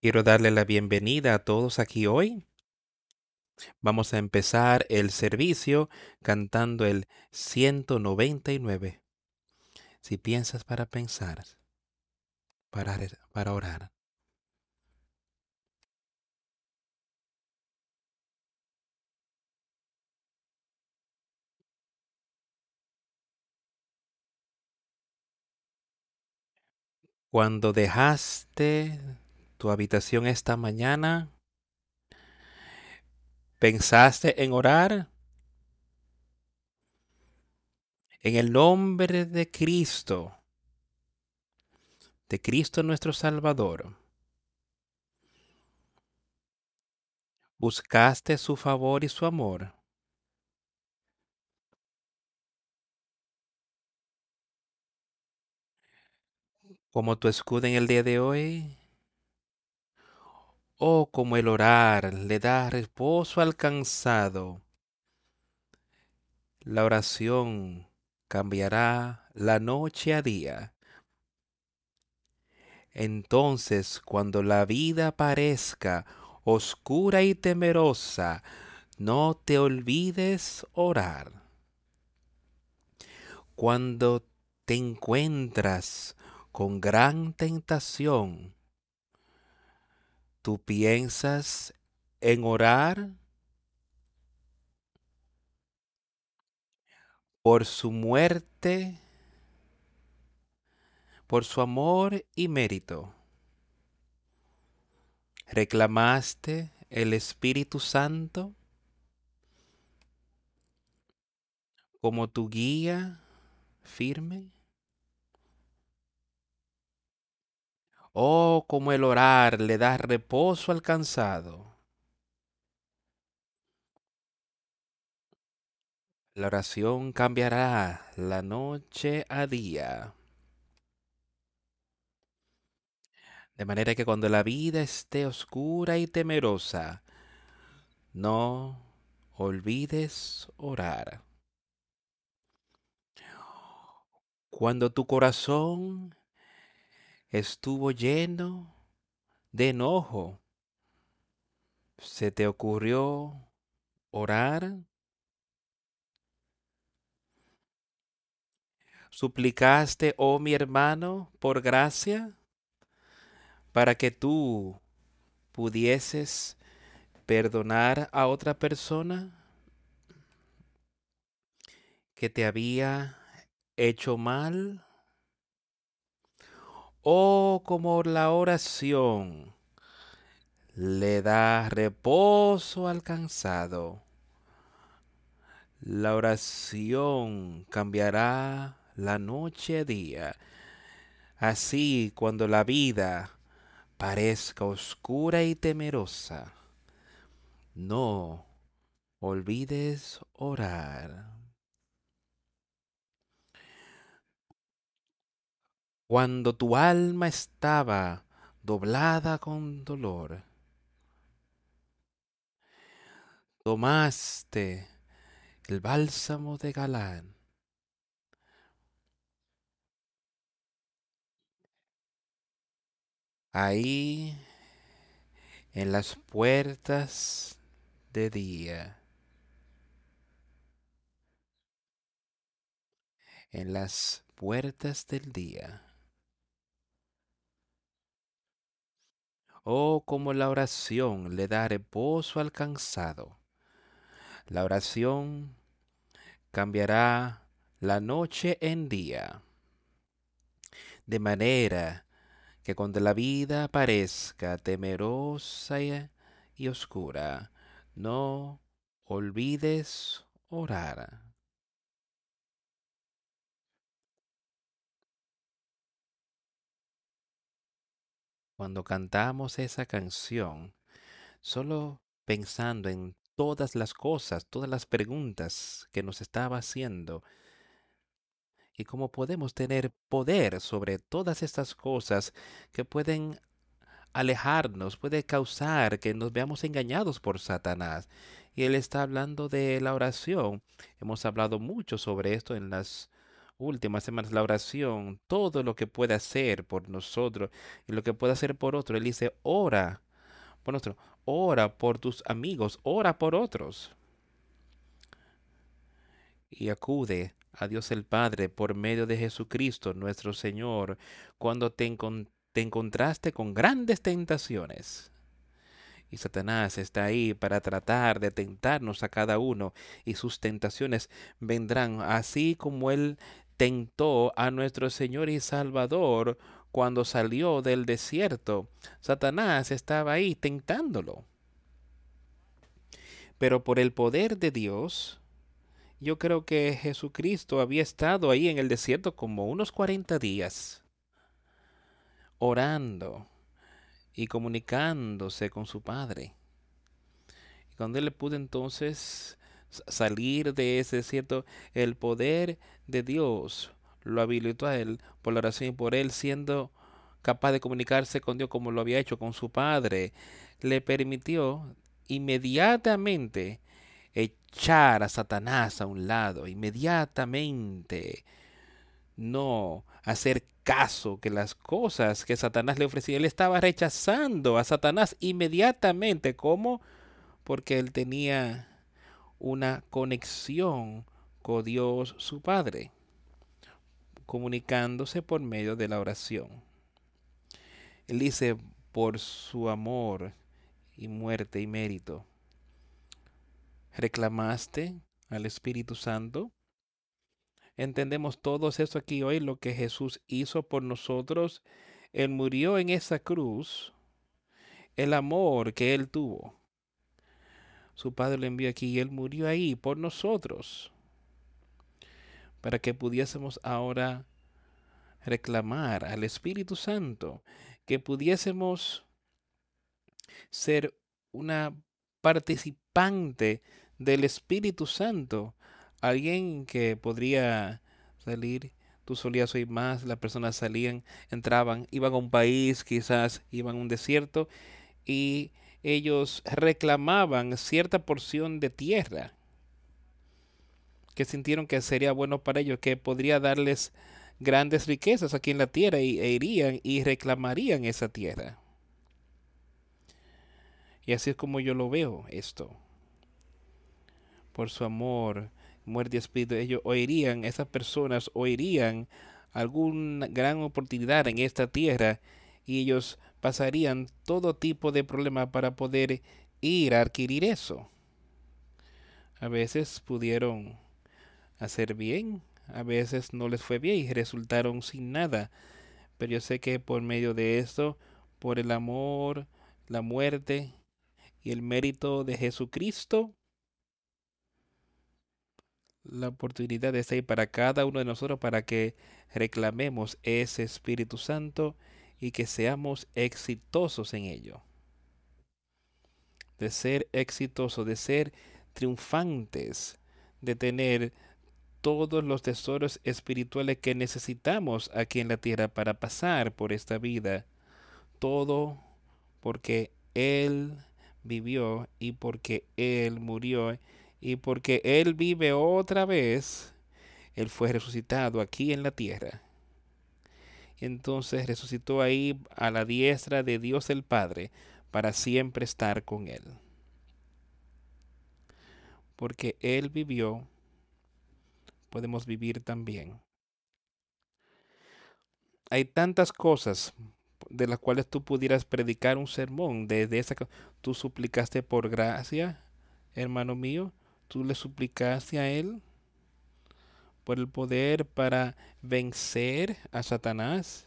Quiero darle la bienvenida a todos aquí hoy. Vamos a empezar el servicio cantando el 199. Si piensas para pensar, para, para orar. Cuando dejaste tu habitación esta mañana, ¿pensaste en orar? En el nombre de Cristo, de Cristo nuestro Salvador, buscaste su favor y su amor. Como tu escudo en el día de hoy, Oh, como el orar le da reposo al cansado. La oración cambiará la noche a día. Entonces, cuando la vida parezca oscura y temerosa, no te olvides orar. Cuando te encuentras con gran tentación, ¿Tú piensas en orar por su muerte, por su amor y mérito? ¿Reclamaste el Espíritu Santo como tu guía firme? Oh, como el orar le da reposo al cansado. La oración cambiará la noche a día. De manera que cuando la vida esté oscura y temerosa, no olvides orar. Cuando tu corazón estuvo lleno de enojo. ¿Se te ocurrió orar? ¿Suplicaste, oh mi hermano, por gracia, para que tú pudieses perdonar a otra persona que te había hecho mal? Oh, como la oración le da reposo al cansado. La oración cambiará la noche a día. Así cuando la vida parezca oscura y temerosa, no olvides orar. Cuando tu alma estaba doblada con dolor. Tomaste el bálsamo de Galán. Ahí en las puertas de día. En las puertas del día. Oh, como la oración le da reposo al cansado. La oración cambiará la noche en día. De manera que cuando la vida parezca temerosa y oscura, no olvides orar. Cuando cantamos esa canción, solo pensando en todas las cosas, todas las preguntas que nos estaba haciendo y cómo podemos tener poder sobre todas estas cosas que pueden alejarnos, puede causar que nos veamos engañados por Satanás. Y él está hablando de la oración. Hemos hablado mucho sobre esto en las últimas semanas, la oración, todo lo que puede hacer por nosotros y lo que puede hacer por otro. Él dice, ora por nosotros, ora por tus amigos, ora por otros. Y acude a Dios el Padre por medio de Jesucristo nuestro Señor cuando te, te encontraste con grandes tentaciones. Y Satanás está ahí para tratar de tentarnos a cada uno y sus tentaciones vendrán así como él tentó a nuestro Señor y Salvador cuando salió del desierto. Satanás estaba ahí tentándolo. Pero por el poder de Dios, yo creo que Jesucristo había estado ahí en el desierto como unos 40 días, orando y comunicándose con su Padre. Y cuando él le pudo entonces salir de ese desierto, el poder de Dios lo habilitó a él por la oración y por él siendo capaz de comunicarse con Dios como lo había hecho con su Padre, le permitió inmediatamente echar a Satanás a un lado, inmediatamente no hacer caso que las cosas que Satanás le ofrecía, él estaba rechazando a Satanás inmediatamente. ¿Cómo? Porque él tenía una conexión con Dios su Padre, comunicándose por medio de la oración. Él dice, por su amor y muerte y mérito, reclamaste al Espíritu Santo entendemos todos eso aquí hoy, lo que Jesús hizo por nosotros. Él murió en esa cruz, el amor que Él tuvo. Su Padre lo envió aquí y Él murió ahí por nosotros, para que pudiésemos ahora reclamar al Espíritu Santo, que pudiésemos ser una participante del Espíritu Santo alguien que podría salir, tú solías oír más, las personas salían, entraban, iban a un país, quizás iban a un desierto, y ellos reclamaban cierta porción de tierra que sintieron que sería bueno para ellos, que podría darles grandes riquezas aquí en la tierra y, e irían y reclamarían esa tierra. Y así es como yo lo veo esto. Por su amor, muerte y espíritu, ellos oirían, esas personas oirían alguna gran oportunidad en esta tierra y ellos pasarían todo tipo de problemas para poder ir a adquirir eso. A veces pudieron hacer bien, a veces no les fue bien y resultaron sin nada. Pero yo sé que por medio de esto, por el amor, la muerte y el mérito de Jesucristo, la oportunidad está ahí para cada uno de nosotros para que reclamemos ese Espíritu Santo y que seamos exitosos en ello. De ser exitosos, de ser triunfantes, de tener todos los tesoros espirituales que necesitamos aquí en la tierra para pasar por esta vida. Todo porque Él vivió y porque Él murió y porque Él vive otra vez, Él fue resucitado aquí en la tierra. Entonces resucitó ahí a la diestra de Dios el Padre para siempre estar con Él. Porque Él vivió, podemos vivir también. Hay tantas cosas de las cuales tú pudieras predicar un sermón. Desde esa tú suplicaste por gracia, hermano mío, tú le suplicaste a Él por el poder para vencer a Satanás.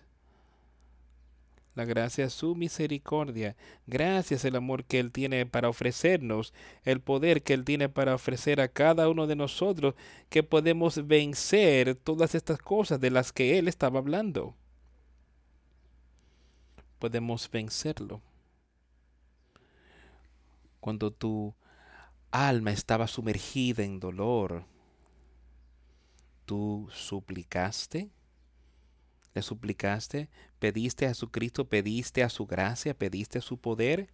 La gracia es su misericordia. Gracias el amor que Él tiene para ofrecernos, el poder que Él tiene para ofrecer a cada uno de nosotros, que podemos vencer todas estas cosas de las que Él estaba hablando. Podemos vencerlo. Cuando tú alma estaba sumergida en dolor, tú suplicaste, le suplicaste, pediste a Jesucristo, pediste a su gracia, pediste a su poder.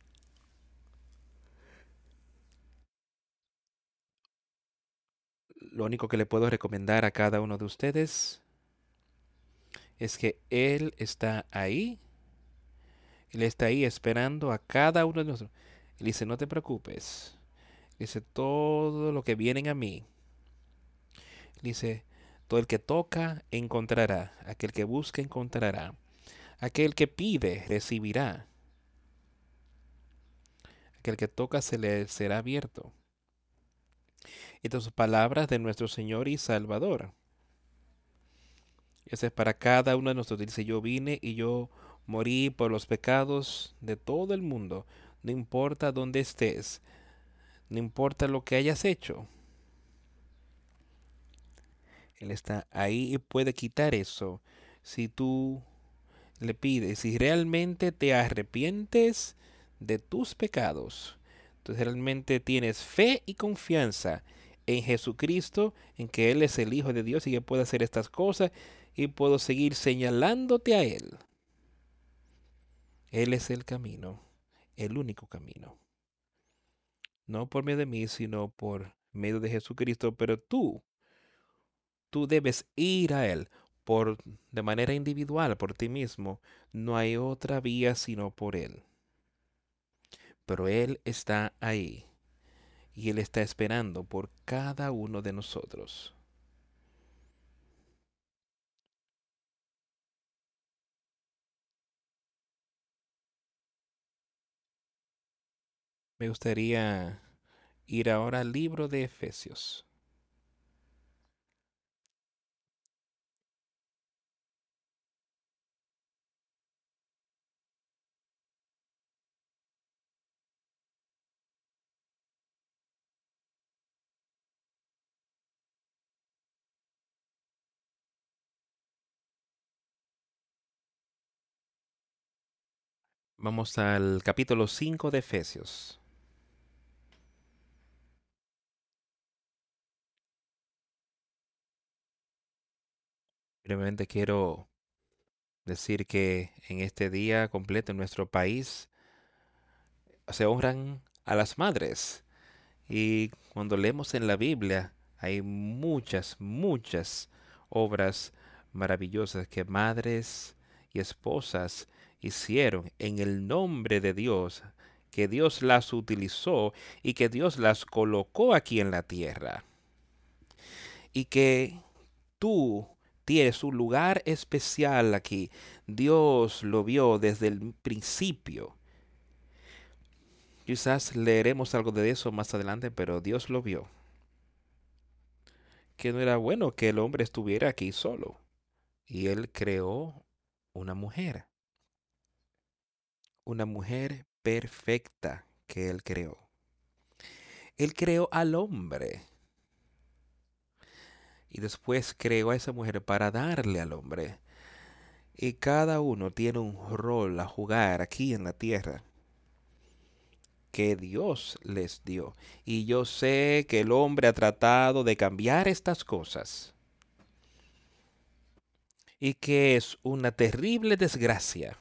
Lo único que le puedo recomendar a cada uno de ustedes es que Él está ahí. Él está ahí esperando a cada uno de nosotros. Él dice, no te preocupes. Dice, todo lo que vienen a mí. Dice, todo el que toca encontrará. Aquel que busca encontrará. Aquel que pide recibirá. Aquel que toca se le será abierto. Estas son palabras de nuestro Señor y Salvador. Ese es para cada uno de nosotros. Dice, yo vine y yo morí por los pecados de todo el mundo. No importa dónde estés. No importa lo que hayas hecho. Él está ahí y puede quitar eso. Si tú le pides, si realmente te arrepientes de tus pecados, entonces realmente tienes fe y confianza en Jesucristo, en que Él es el Hijo de Dios y que puede hacer estas cosas y puedo seguir señalándote a Él. Él es el camino, el único camino. No por medio de mí, sino por medio de Jesucristo. Pero tú, tú debes ir a Él por, de manera individual, por ti mismo. No hay otra vía sino por Él. Pero Él está ahí y Él está esperando por cada uno de nosotros. Me gustaría ir ahora al libro de Efesios. Vamos al capítulo 5 de Efesios. Brevemente quiero decir que en este día completo en nuestro país se honran a las madres. Y cuando leemos en la Biblia hay muchas, muchas obras maravillosas que madres y esposas hicieron en el nombre de Dios, que Dios las utilizó y que Dios las colocó aquí en la tierra. Y que tú tienes un lugar especial aquí. Dios lo vio desde el principio. Quizás leeremos algo de eso más adelante, pero Dios lo vio. Que no era bueno que el hombre estuviera aquí solo. Y él creó una mujer. Una mujer perfecta que él creó. Él creó al hombre y después creó a esa mujer para darle al hombre. Y cada uno tiene un rol a jugar aquí en la tierra que Dios les dio. Y yo sé que el hombre ha tratado de cambiar estas cosas. Y que es una terrible desgracia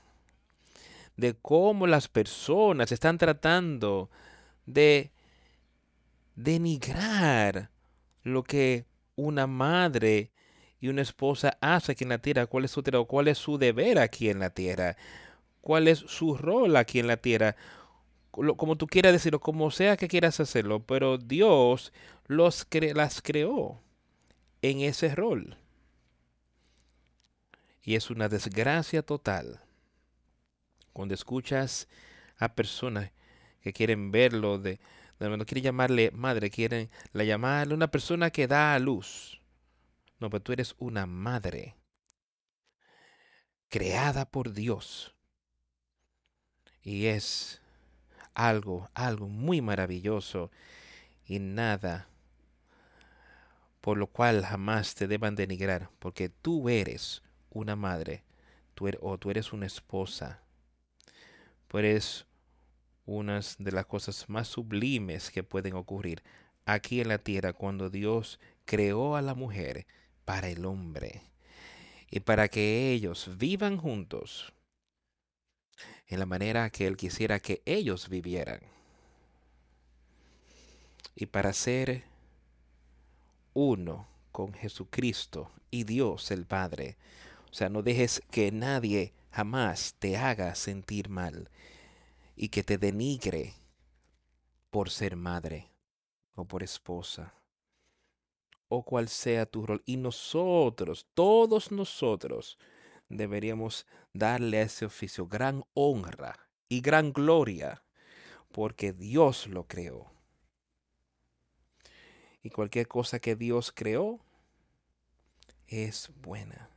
de cómo las personas están tratando de denigrar lo que una madre y una esposa hace aquí en la tierra, cuál es su cuál es su deber aquí en la tierra, cuál es su rol aquí en la tierra, como tú quieras decirlo, como sea que quieras hacerlo, pero Dios los las creó en ese rol. Y es una desgracia total cuando escuchas a personas que quieren verlo de, no quiere llamarle madre, quieren la llamarle una persona que da a luz. No, pero tú eres una madre creada por Dios. Y es algo, algo muy maravilloso y nada por lo cual jamás te deban denigrar, porque tú eres una madre, tú eres, o tú eres una esposa, eres unas de las cosas más sublimes que pueden ocurrir aquí en la tierra cuando Dios creó a la mujer para el hombre y para que ellos vivan juntos en la manera que Él quisiera que ellos vivieran. Y para ser uno con Jesucristo y Dios el Padre, O sea, no dejes que nadie jamás te haga sentir mal y que te denigre por ser madre o por esposa o cual sea tu rol. Y nosotros, todos nosotros, deberíamos darle a ese oficio gran honra y gran gloria porque Dios lo creó. Y cualquier cosa que Dios creó es buena.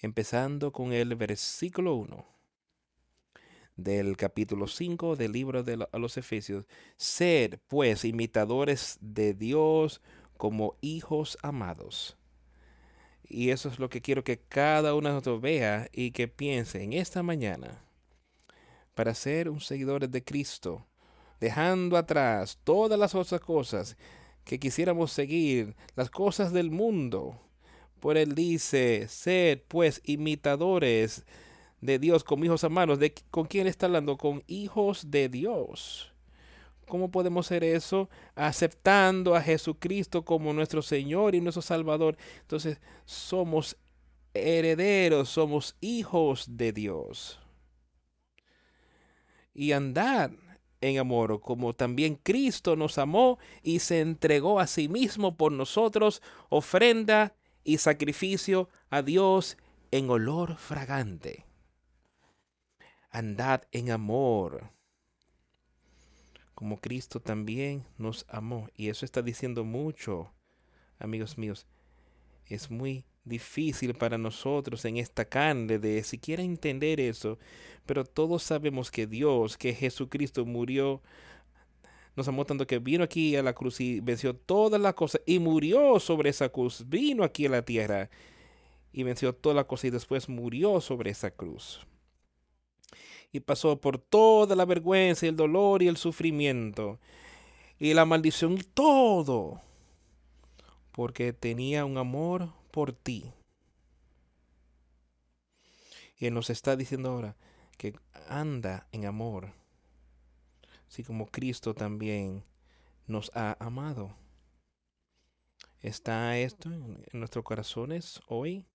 Empezando con el versículo 1 del capítulo 5 del libro de los Efesios. Sed, pues, imitadores de Dios como hijos amados. Y eso es lo que quiero que cada uno de nosotros vea y que piense en esta mañana. Para ser un seguidor de Cristo, dejando atrás todas las otras cosas que quisiéramos seguir, las cosas del mundo. Por él dice, sed pues imitadores de Dios como hijos amados. ¿De, ¿Con quién está hablando? Con hijos de Dios. ¿Cómo podemos hacer eso? Aceptando a Jesucristo como nuestro Señor y nuestro Salvador. Entonces somos herederos, somos hijos de Dios. Y andar en amor, como también Cristo nos amó y se entregó a sí mismo por nosotros, ofrenda y sacrificio a Dios en olor fragante andad en amor, como Cristo también nos amó. Y eso está diciendo mucho, amigos míos. Es muy difícil para nosotros en esta carne de siquiera entender eso, pero todos sabemos que Dios, que Jesucristo murió, nos amó tanto que vino aquí a la cruz y venció todas las cosas y murió sobre esa cruz, vino aquí a la tierra y venció todas las cosas y después murió sobre esa cruz y pasó por toda la vergüenza y el dolor y el sufrimiento y la maldición y todo, porque tenía un amor por ti. Y Él nos está diciendo ahora que anda en amor, así como Cristo también nos ha amado. ¿Está esto en nuestros corazones hoy?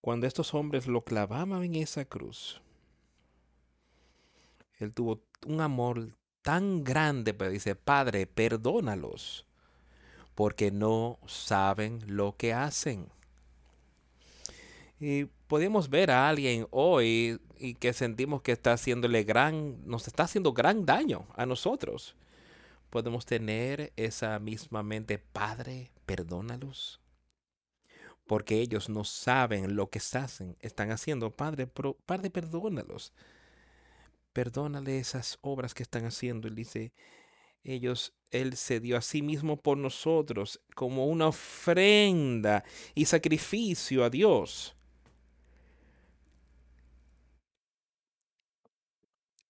Cuando estos hombres lo clavaban en esa cruz, él tuvo un amor tan grande, pero dice, Padre, perdónalos, porque no saben lo que hacen. Y podemos ver a alguien hoy y que sentimos que está haciéndole gran, nos está haciendo gran daño a nosotros. Podemos tener esa misma mente, Padre, perdónalos porque ellos no saben lo que hacen, están haciendo. Padre, Padre, perdónalos. Perdónale esas obras que están haciendo. Él dice, ellos, Él se dio a sí mismo por nosotros como una ofrenda y sacrificio a Dios.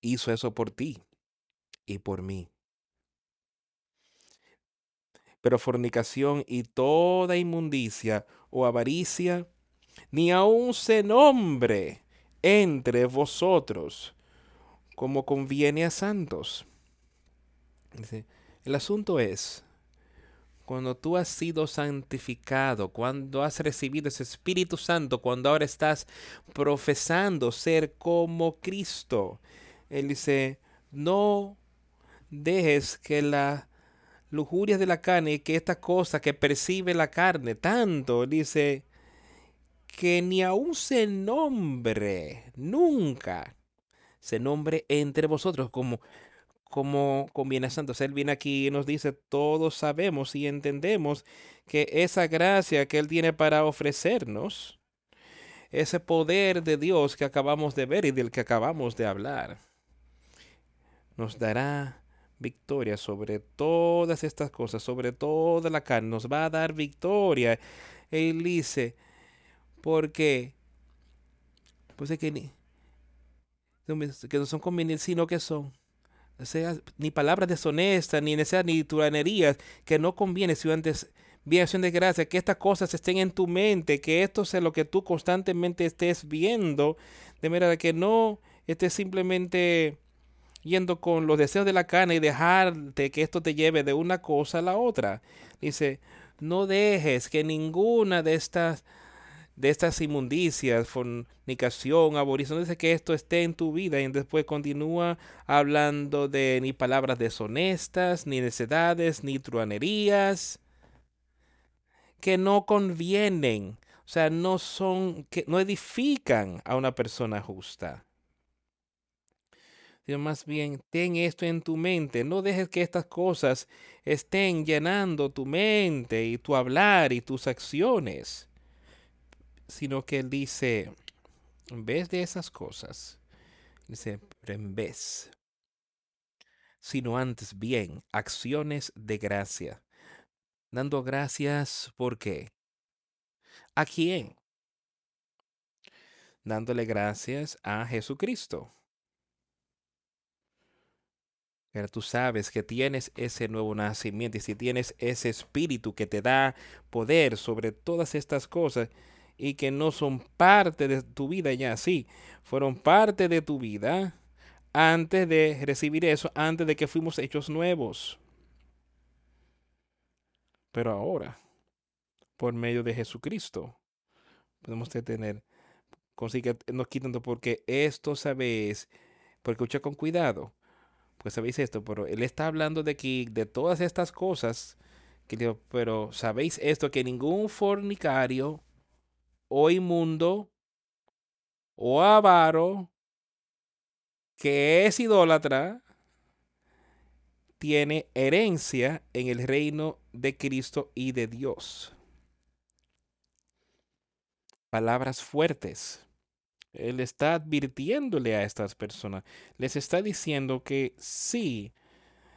Hizo eso por ti y por mí. Pero fornicación y toda inmundicia o avaricia, ni aun se nombre entre vosotros, como conviene a santos. el asunto es, cuando tú has sido santificado, cuando has recibido ese Espíritu Santo, cuando ahora estás profesando ser como Cristo, Él dice, no dejes que la lujurias de la carne, que esta cosa que percibe la carne, tanto, dice, que ni aun se nombre, nunca se nombre entre vosotros como como conviene a santos. Él viene aquí y nos dice, todos sabemos y entendemos que esa gracia que Él tiene para ofrecernos, ese poder de Dios que acabamos de ver y del que acabamos de hablar, nos dará victoria sobre todas estas cosas, sobre toda la carne. Nos va a dar victoria. Él dice, porque, pues es que ni, que no son convenientes, sino que son, o sea, ni palabras deshonestas, ni necesidad, ni turanerías, que no conviene, si antes bien acción de gracia, que estas cosas estén en tu mente, que esto sea lo que tú constantemente estés viendo, de manera que no estés simplemente yendo con los deseos de la carne y dejarte que esto te lleve de una cosa a la otra. Dice, no dejes que ninguna de estas de estas inmundicias, fornicación, abolición, dice que esto esté en tu vida y después continúa hablando de ni palabras deshonestas, ni necedades, ni truanerías, que no convienen, o sea, no son, que no edifican a una persona justa. Más bien, ten esto en tu mente, no dejes que estas cosas estén llenando tu mente y tu hablar y tus acciones sino que él dice, en vez de esas cosas, dice, en vez, sino antes bien, acciones de gracia. Dando gracias, ¿por qué? ¿A quién? Dándole gracias a Jesucristo. Pero tú sabes que tienes ese nuevo nacimiento y si tienes ese espíritu que te da poder sobre todas estas cosas, y que no son parte de tu vida ya, sí, fueron parte de tu vida antes de recibir eso, antes de que fuimos hechos nuevos. Pero ahora, por medio de Jesucristo, podemos tener, consigue, nos quitando porque esto sabéis, porque escucha con cuidado, pues sabéis esto, pero él está hablando de aquí, de todas estas cosas, que, pero sabéis esto, que ningún fornicario, o inmundo o avaro que es idólatra tiene herencia en el reino de Cristo y de Dios. Palabras fuertes. Él está advirtiéndole a estas personas. Les está diciendo que sí,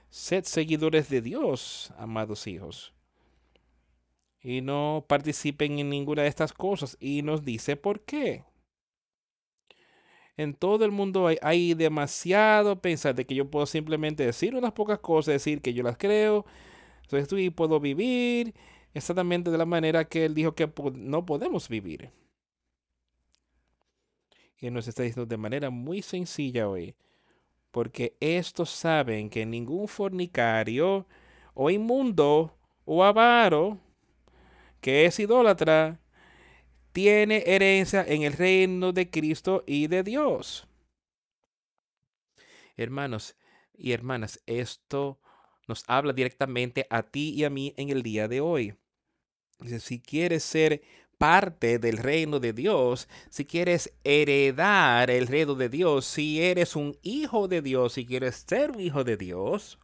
sed seguidores de Dios, amados hijos y no participen en ninguna de estas cosas. Y nos dice por qué. En todo el mundo hay, demasiado pensar de que yo puedo simplemente decir unas pocas cosas, decir que yo las creo, entonces y puedo vivir exactamente de la manera que él dijo que no podemos vivir. Y nos está diciendo de manera muy sencilla hoy, porque estos saben que ningún fornicario o inmundo o avaro que es idólatra, tiene herencia en el reino de Cristo y de Dios. Hermanos y hermanas, esto nos habla directamente a ti y a mí en el día de hoy. Si quieres ser parte del reino de Dios, si quieres heredar el reino de Dios, si eres un hijo de Dios, si quieres ser un hijo de Dios,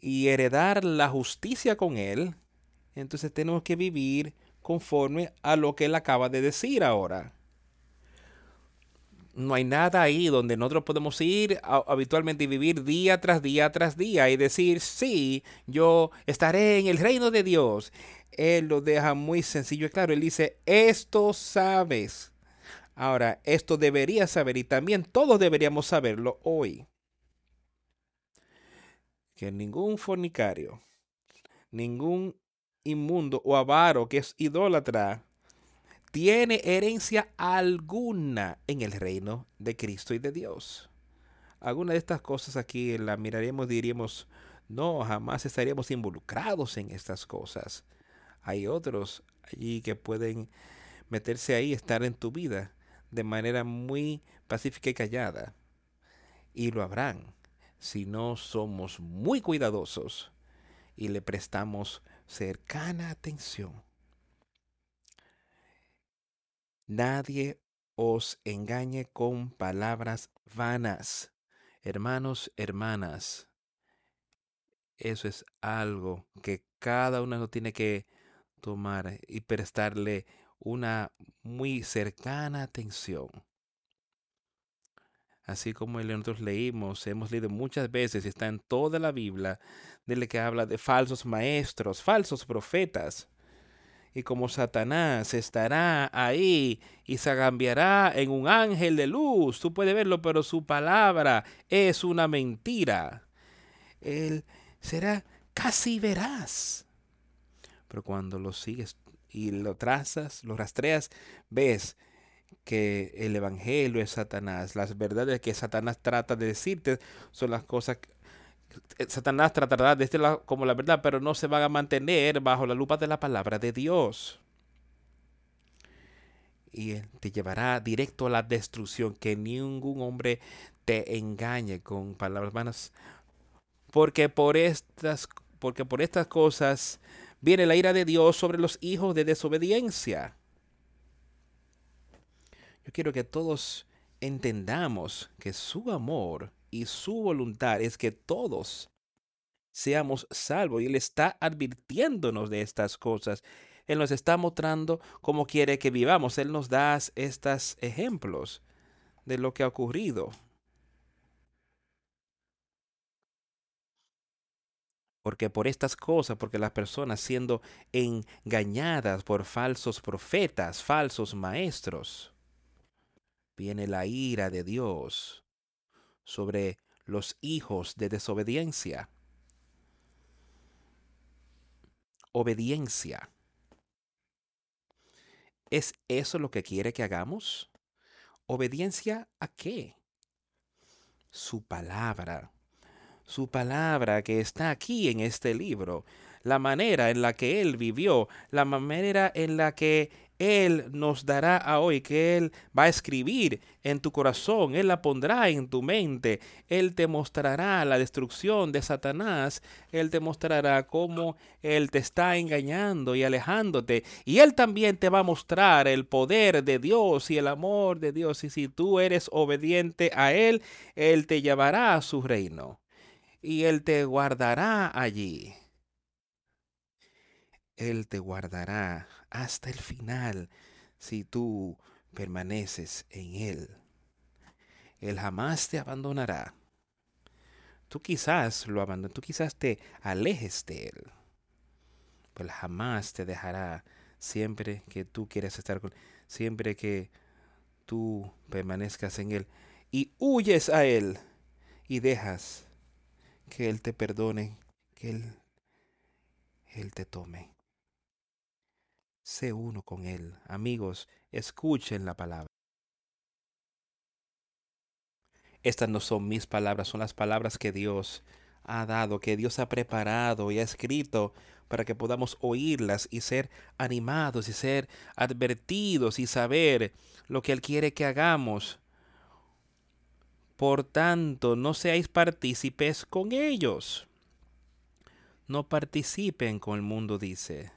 y heredar la justicia con Él, entonces tenemos que vivir conforme a lo que Él acaba de decir ahora. No hay nada ahí donde nosotros podemos ir habitualmente y vivir día tras día tras día y decir, sí, yo estaré en el reino de Dios. Él lo deja muy sencillo y claro. Él dice, esto sabes. Ahora, esto deberías saber y también todos deberíamos saberlo hoy que ningún fornicario, ningún inmundo o avaro que es idólatra, tiene herencia alguna en el reino de Cristo y de Dios. Alguna de estas cosas aquí la miraremos y diríamos, no, jamás estaríamos involucrados en estas cosas. Hay otros allí que pueden meterse ahí, estar en tu vida de manera muy pacífica y callada. Y lo habrán si no somos muy cuidadosos y le prestamos cercana atención. Nadie os engañe con palabras vanas. Hermanos, hermanas, eso es algo que cada uno tiene que tomar y prestarle una muy cercana atención así como nosotros leímos, hemos leído muchas veces está en toda la Biblia, de que habla de falsos maestros, falsos profetas. Y como Satanás estará ahí y se cambiará en un ángel de luz, tú puedes verlo, pero su palabra es una mentira. Él será casi veraz. Pero cuando lo sigues y lo trazas, lo rastreas, ves que el Evangelio es Satanás. Las verdades que Satanás trata de decirte son las cosas Satanás tratará de decirlo como la verdad, pero no se van a mantener bajo la lupa de la palabra de Dios. Y te llevará directo a la destrucción, que ningún hombre te engañe con palabras vanas. Porque por estas, porque por estas cosas viene la ira de Dios sobre los hijos de desobediencia. Yo quiero que todos entendamos que su amor y su voluntad es que todos seamos salvos. Y Él está advirtiéndonos de estas cosas. Él nos está mostrando cómo quiere que vivamos. Él nos da estos ejemplos de lo que ha ocurrido. Porque por estas cosas, porque las personas siendo engañadas por falsos profetas, falsos maestros, viene la ira de Dios sobre los hijos de desobediencia. Obediencia. ¿Es eso lo que quiere que hagamos? ¿Obediencia a qué? Su palabra. Su palabra que está aquí en este libro. La manera en la que Él vivió. La manera en la que él nos dará a hoy, que Él va a escribir en tu corazón, Él la pondrá en tu mente, Él te mostrará la destrucción de Satanás, Él te mostrará cómo Él te está engañando y alejándote, y Él también te va a mostrar el poder de Dios y el amor de Dios, y si tú eres obediente a Él, Él te llevará a su reino, y Él te guardará allí. Él te guardará hasta el final si tú permaneces en Él. Él jamás te abandonará. Tú quizás lo abandones, tú quizás te alejes de Él, pero jamás te dejará siempre que tú quieras estar con siempre que tú permanezcas en Él y huyes a Él y dejas que Él te perdone, que Él, Él te tome. Sé uno con Él. Amigos, escuchen la palabra. Estas no son mis palabras, son las palabras que Dios ha dado, que Dios ha preparado y ha escrito para que podamos oírlas y ser animados y ser advertidos y saber lo que Él quiere que hagamos. Por tanto, no seáis partícipes con ellos. No participen con el mundo, dice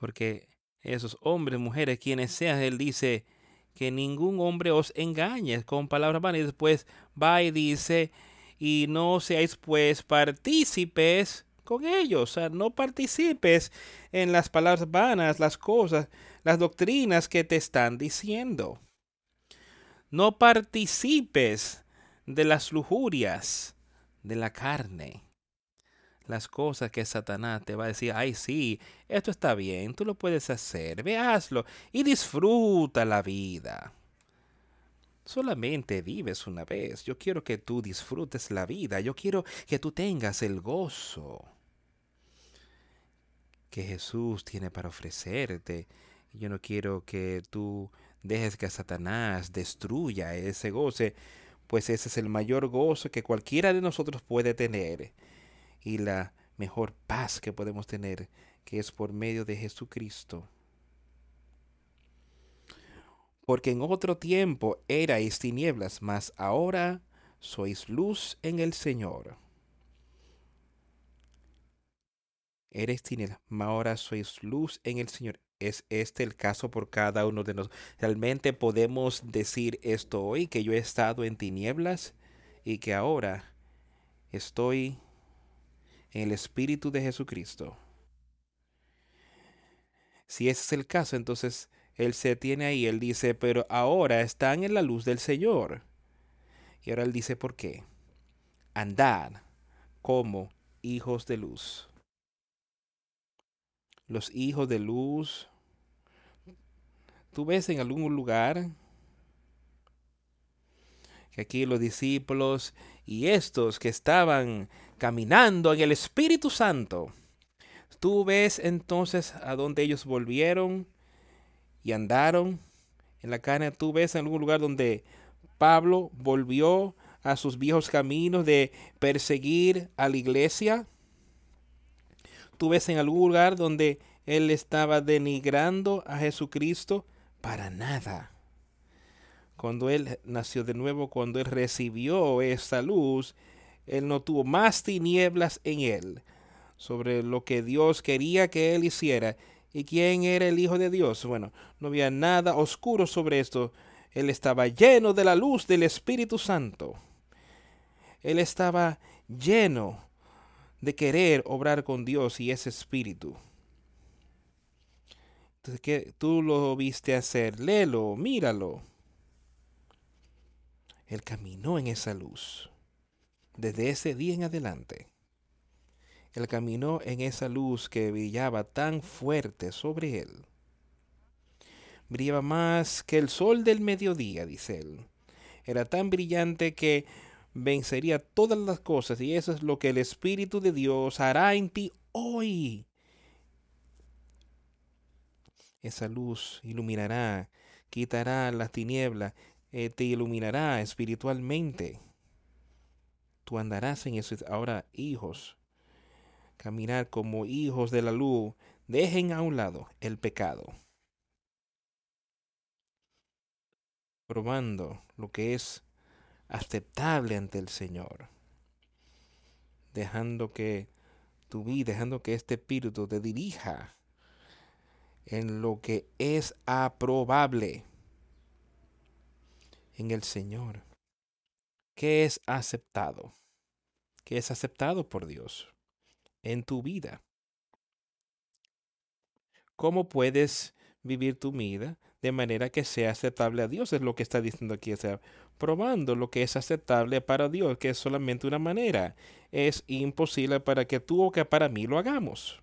porque esos hombres, mujeres, quienes sean, él dice que ningún hombre os engañe con palabras vanas. Y después va y dice, y no seáis pues partícipes con ellos. O sea, no participes en las palabras vanas, las cosas, las doctrinas que te están diciendo. No participes de las lujurias de la carne las cosas que Satanás te va a decir, ay sí, esto está bien, tú lo puedes hacer, ve hazlo y disfruta la vida. Solamente vives una vez. Yo quiero que tú disfrutes la vida. Yo quiero que tú tengas el gozo que Jesús tiene para ofrecerte. Yo no quiero que tú dejes que Satanás destruya ese goce, pues ese es el mayor gozo que cualquiera de nosotros puede tener y la mejor paz que podemos tener, que es por medio de Jesucristo. Porque en otro tiempo erais tinieblas, mas ahora sois luz en el Señor. Eres tinieblas, mas ahora sois luz en el Señor. ¿Es este el caso por cada uno de nosotros? ¿Realmente podemos decir esto hoy, que yo he estado en tinieblas y que ahora estoy en el Espíritu de Jesucristo. Si ese es el caso, entonces Él se tiene ahí, Él dice, pero ahora están en la luz del Señor. Y ahora Él dice, ¿por qué? Andad como hijos de luz. Los hijos de luz. ¿Tú ves en algún lugar que aquí los discípulos y estos que estaban caminando en el Espíritu Santo. Tú ves entonces a donde ellos volvieron y andaron en la carne. Tú ves en algún lugar donde Pablo volvió a sus viejos caminos de perseguir a la iglesia. Tú ves en algún lugar donde él estaba denigrando a Jesucristo para nada. Cuando él nació de nuevo, cuando él recibió esa luz, él no tuvo más tinieblas en él sobre lo que Dios quería que él hiciera y quién era el Hijo de Dios. Bueno, no había nada oscuro sobre esto. Él estaba lleno de la luz del Espíritu Santo. Él estaba lleno de querer obrar con Dios y ese espíritu. Entonces, ¿qué tú lo viste hacer? Léelo, míralo. Él caminó en esa luz. Desde ese día en adelante. Él caminó en esa luz que brillaba tan fuerte sobre él. Brillaba más que el sol del mediodía, dice él. Era tan brillante que vencería todas las cosas y eso es lo que el Espíritu de Dios hará en ti hoy. Esa luz iluminará, quitará las tinieblas, eh, te iluminará espiritualmente. Tú andarás en eso. Ahora, hijos, caminar como hijos de la luz, dejen a un lado el pecado. Probando lo que es aceptable ante el Señor. Dejando que tu vida, dejando que este espíritu te dirija en lo que es aprobable en el Señor. ¿Qué es aceptado? ¿Qué es aceptado por Dios en tu vida? ¿Cómo puedes vivir tu vida de manera que sea aceptable a Dios? Es lo que está diciendo aquí. O probando lo que es aceptable para Dios, que es solamente una manera. Es imposible para que tú o que para mí lo hagamos.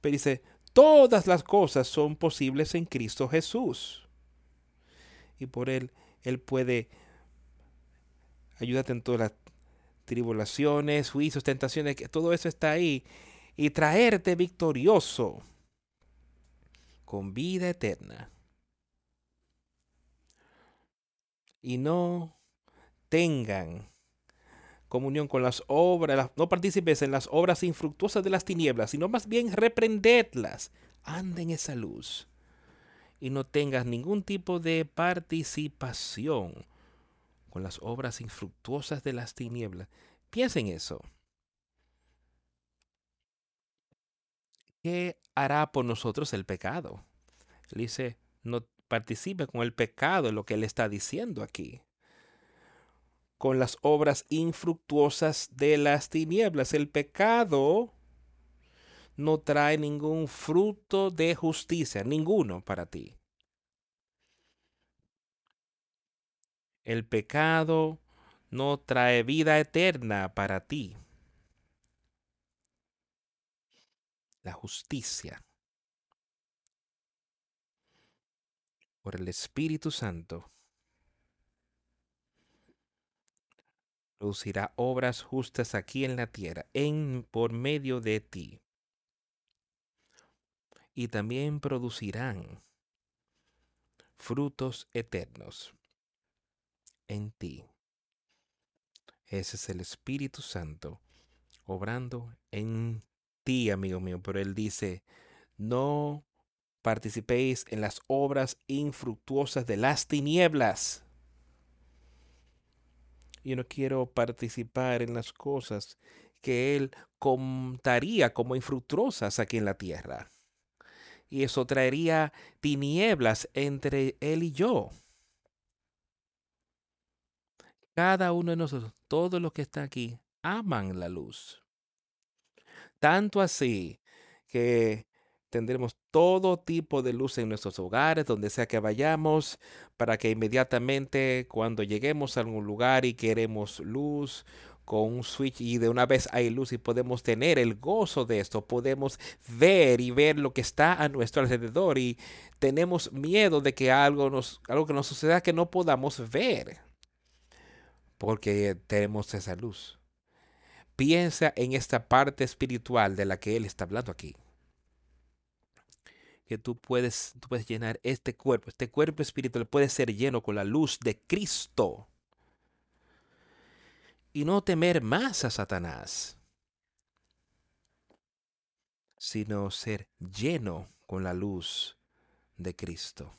Pero dice, todas las cosas son posibles en Cristo Jesús. Y por Él, Él puede ayudarte en todas las tribulaciones, juicios, tentaciones, que todo eso está ahí. Y traerte victorioso con vida eterna. y no tengan comunión con las obras, no participes en las obras infructuosas de las tinieblas, sino más bien reprendedlas. Anda en esa luz y no tengas ningún tipo de participación con las obras infructuosas de las tinieblas. Piensa en eso. ¿Qué hará por nosotros el pecado? Él dice, no participe con el pecado, lo que él está diciendo aquí. Con las obras infructuosas de las tinieblas. El pecado no trae ningún fruto de justicia, ninguno para ti. El pecado no trae vida eterna para ti. La justicia por el Espíritu Santo, producirá obras justas aquí en la tierra, en por medio de ti. Y también producirán frutos eternos en ti. Ese es el Espíritu Santo obrando en ti, amigo mío. Pero Él dice, no participéis en las obras infructuosas de las tinieblas. Yo no quiero participar en las cosas que Él contaría como infructuosas aquí en la tierra. Y eso traería tinieblas entre Él y yo. Cada uno de nosotros, todos los que están aquí, aman la luz. Tanto así que tendremos todo tipo de luz en nuestros hogares, donde sea que vayamos, para que inmediatamente cuando lleguemos a algún lugar y queremos luz, con un switch y de una vez hay luz y podemos tener el gozo de esto, podemos ver y ver lo que está a nuestro alrededor y tenemos miedo de que algo nos algo que nos suceda que no podamos ver porque tenemos esa luz. Piensa en esta parte espiritual de la que él está hablando aquí que tú puedes, tú puedes llenar este cuerpo, este cuerpo espiritual puede ser lleno con la luz de Cristo. Y no temer más a Satanás, sino ser lleno con la luz de Cristo.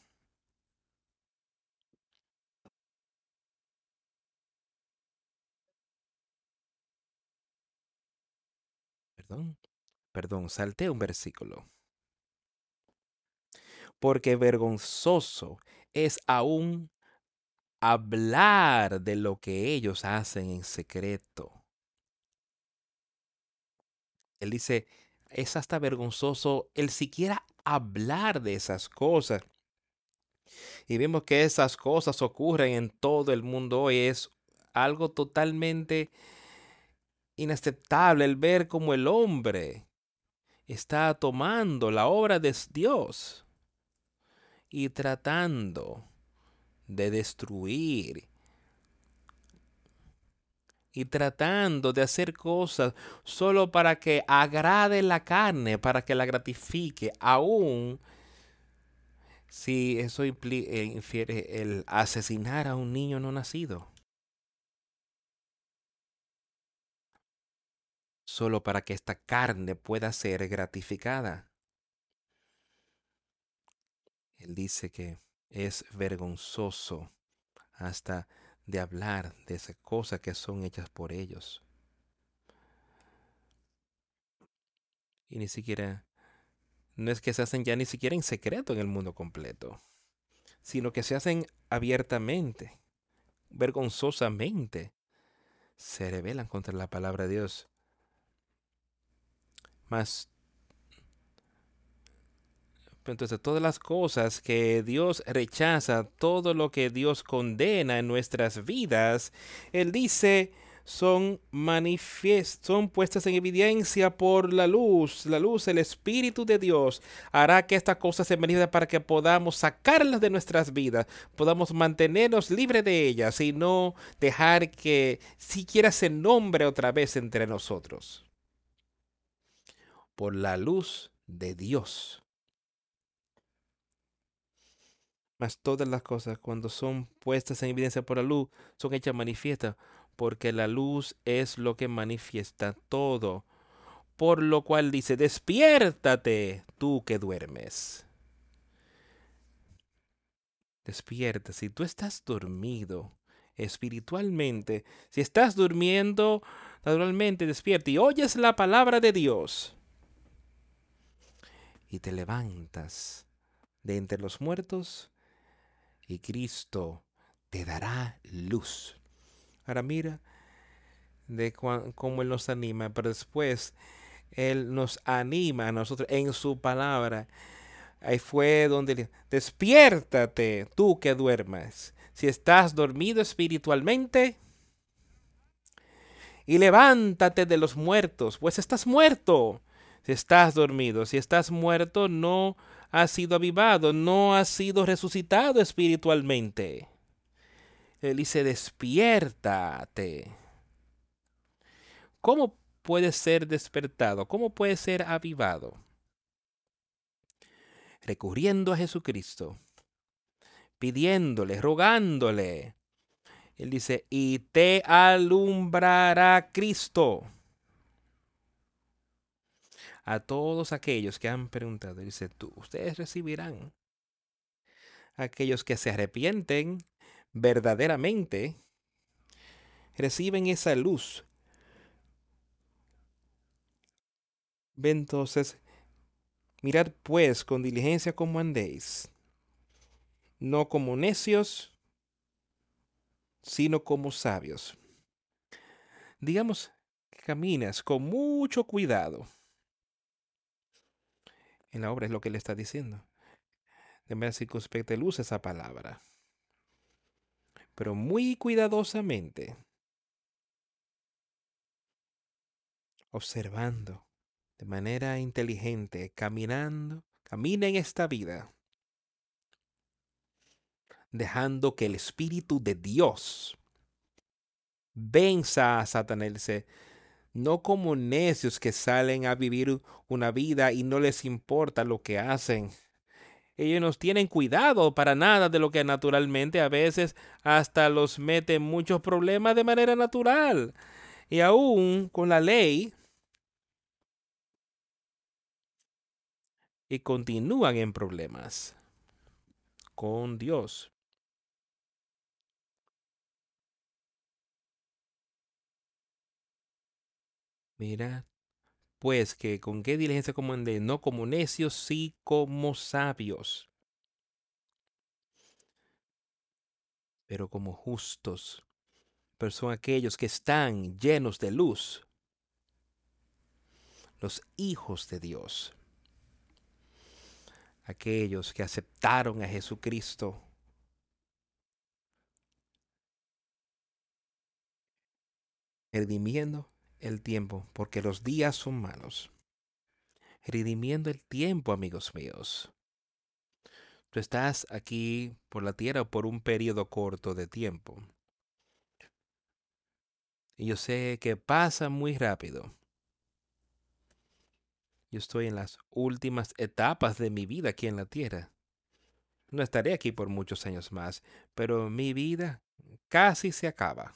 Perdón, perdón, salté un versículo. Porque vergonzoso es aún hablar de lo que ellos hacen en secreto. Él dice, es hasta vergonzoso el siquiera hablar de esas cosas. Y vemos que esas cosas ocurren en todo el mundo hoy. Es algo totalmente inaceptable el ver cómo el hombre está tomando la obra de Dios y tratando de destruir y tratando de hacer cosas solo para que agrade la carne, para que la gratifique, aún si eso eh, infiere el asesinar a un niño no nacido. Solo para que esta carne pueda ser gratificada. Él dice que es vergonzoso hasta de hablar de esas cosas que son hechas por ellos. Y ni siquiera, no es que se hacen ya ni siquiera en secreto en el mundo completo, sino que se hacen abiertamente, vergonzosamente, se rebelan contra la palabra de Dios. Mas entonces, todas las cosas que Dios rechaza, todo lo que Dios condena en nuestras vidas, Él dice, son son puestas en evidencia por la luz. La luz, el Espíritu de Dios, hará que estas cosas se manifiesten para que podamos sacarlas de nuestras vidas, podamos mantenernos libres de ellas y no dejar que siquiera se nombre otra vez entre nosotros. Por la luz de Dios Mas todas las cosas, cuando son puestas en evidencia por la luz, son hechas manifiestas, porque la luz es lo que manifiesta todo. Por lo cual dice, despiértate tú que duermes. Despierta. Si tú estás dormido espiritualmente, si estás durmiendo, naturalmente despierta y oyes la palabra de Dios y te levantas de entre los muertos, y Cristo te dará luz. Ahora mira de cómo Él nos anima, pero después Él nos anima a nosotros en su palabra. Ahí fue donde despiértate tú que duermas. Si estás dormido espiritualmente, y levántate de los muertos, pues estás muerto. Si estás dormido, si estás muerto, no ha sido avivado, no ha sido resucitado espiritualmente. Él dice, despiértate. ¿Cómo puede ser despertado? ¿Cómo puede ser avivado? Recurriendo a Jesucristo, pidiéndole, rogándole. Él dice, y te alumbrará Cristo a todos aquellos que han preguntado, dice, tú, ustedes recibirán. Aquellos que se arrepienten verdaderamente, reciben esa luz. Entonces, mirad pues con diligencia como andéis, no como necios, sino como sabios. Digamos que caminas con mucho cuidado en la obra, es lo que le está diciendo. De manera circunspecta, él esa palabra. Pero muy cuidadosamente, observando de manera inteligente, caminando, camina en esta vida, dejando que el Espíritu de Dios venza a Satanás no como necios que salen a vivir una vida y no les importa lo que hacen, Ellos no tienen cuidado para nada de lo que naturalmente a veces hasta los mete muchos problemas de manera natural. Y aún con la ley, y continúan en problemas con Dios. Mira, pues que con qué diligencia como de no como necios, sí como sabios, pero como justos. Pero son aquellos que están llenos de luz, los hijos de Dios, aquellos que aceptaron a Jesucristo. redimiendo el tiempo, porque los días son malos. Redimiendo el tiempo, amigos míos. Tú estás aquí por la tierra por un periodo corto de tiempo. Y yo sé que pasa muy rápido. Yo estoy en las últimas etapas de mi vida aquí en la tierra. No estaré aquí por muchos años más, pero mi vida casi se acaba.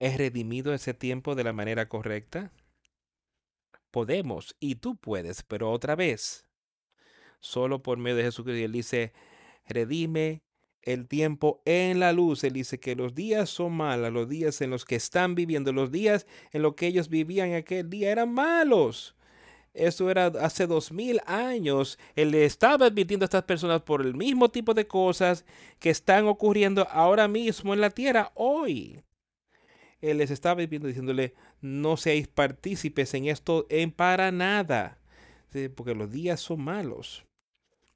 ¿Es redimido ese tiempo de la manera correcta? Podemos y tú puedes, pero otra vez, solo por medio de Jesucristo. Él dice, redime el tiempo en la luz. Él dice que los días son malos, los días en los que están viviendo, los días en los que ellos vivían aquel día eran malos. Eso era hace dos mil años. Él estaba advirtiendo a estas personas por el mismo tipo de cosas que están ocurriendo ahora mismo en la tierra hoy. Él les estaba viviendo diciéndole, no seáis partícipes en esto en para nada, porque los días son malos.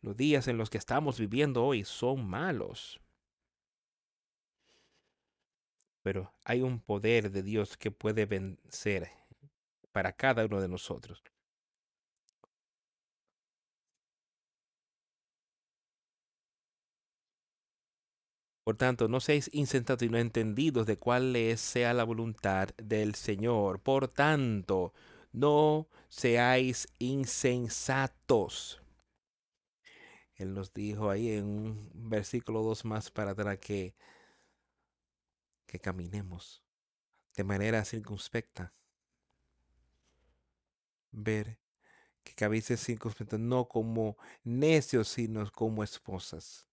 Los días en los que estamos viviendo hoy son malos. Pero hay un poder de Dios que puede vencer para cada uno de nosotros. Por tanto, no seáis insensatos y no entendidos de cuál sea la voluntad del Señor. Por tanto, no seáis insensatos. Él nos dijo ahí en un versículo 2 más para atrás que, que caminemos de manera circunspecta. Ver que cabéis circunspecta no como necios, sino como esposas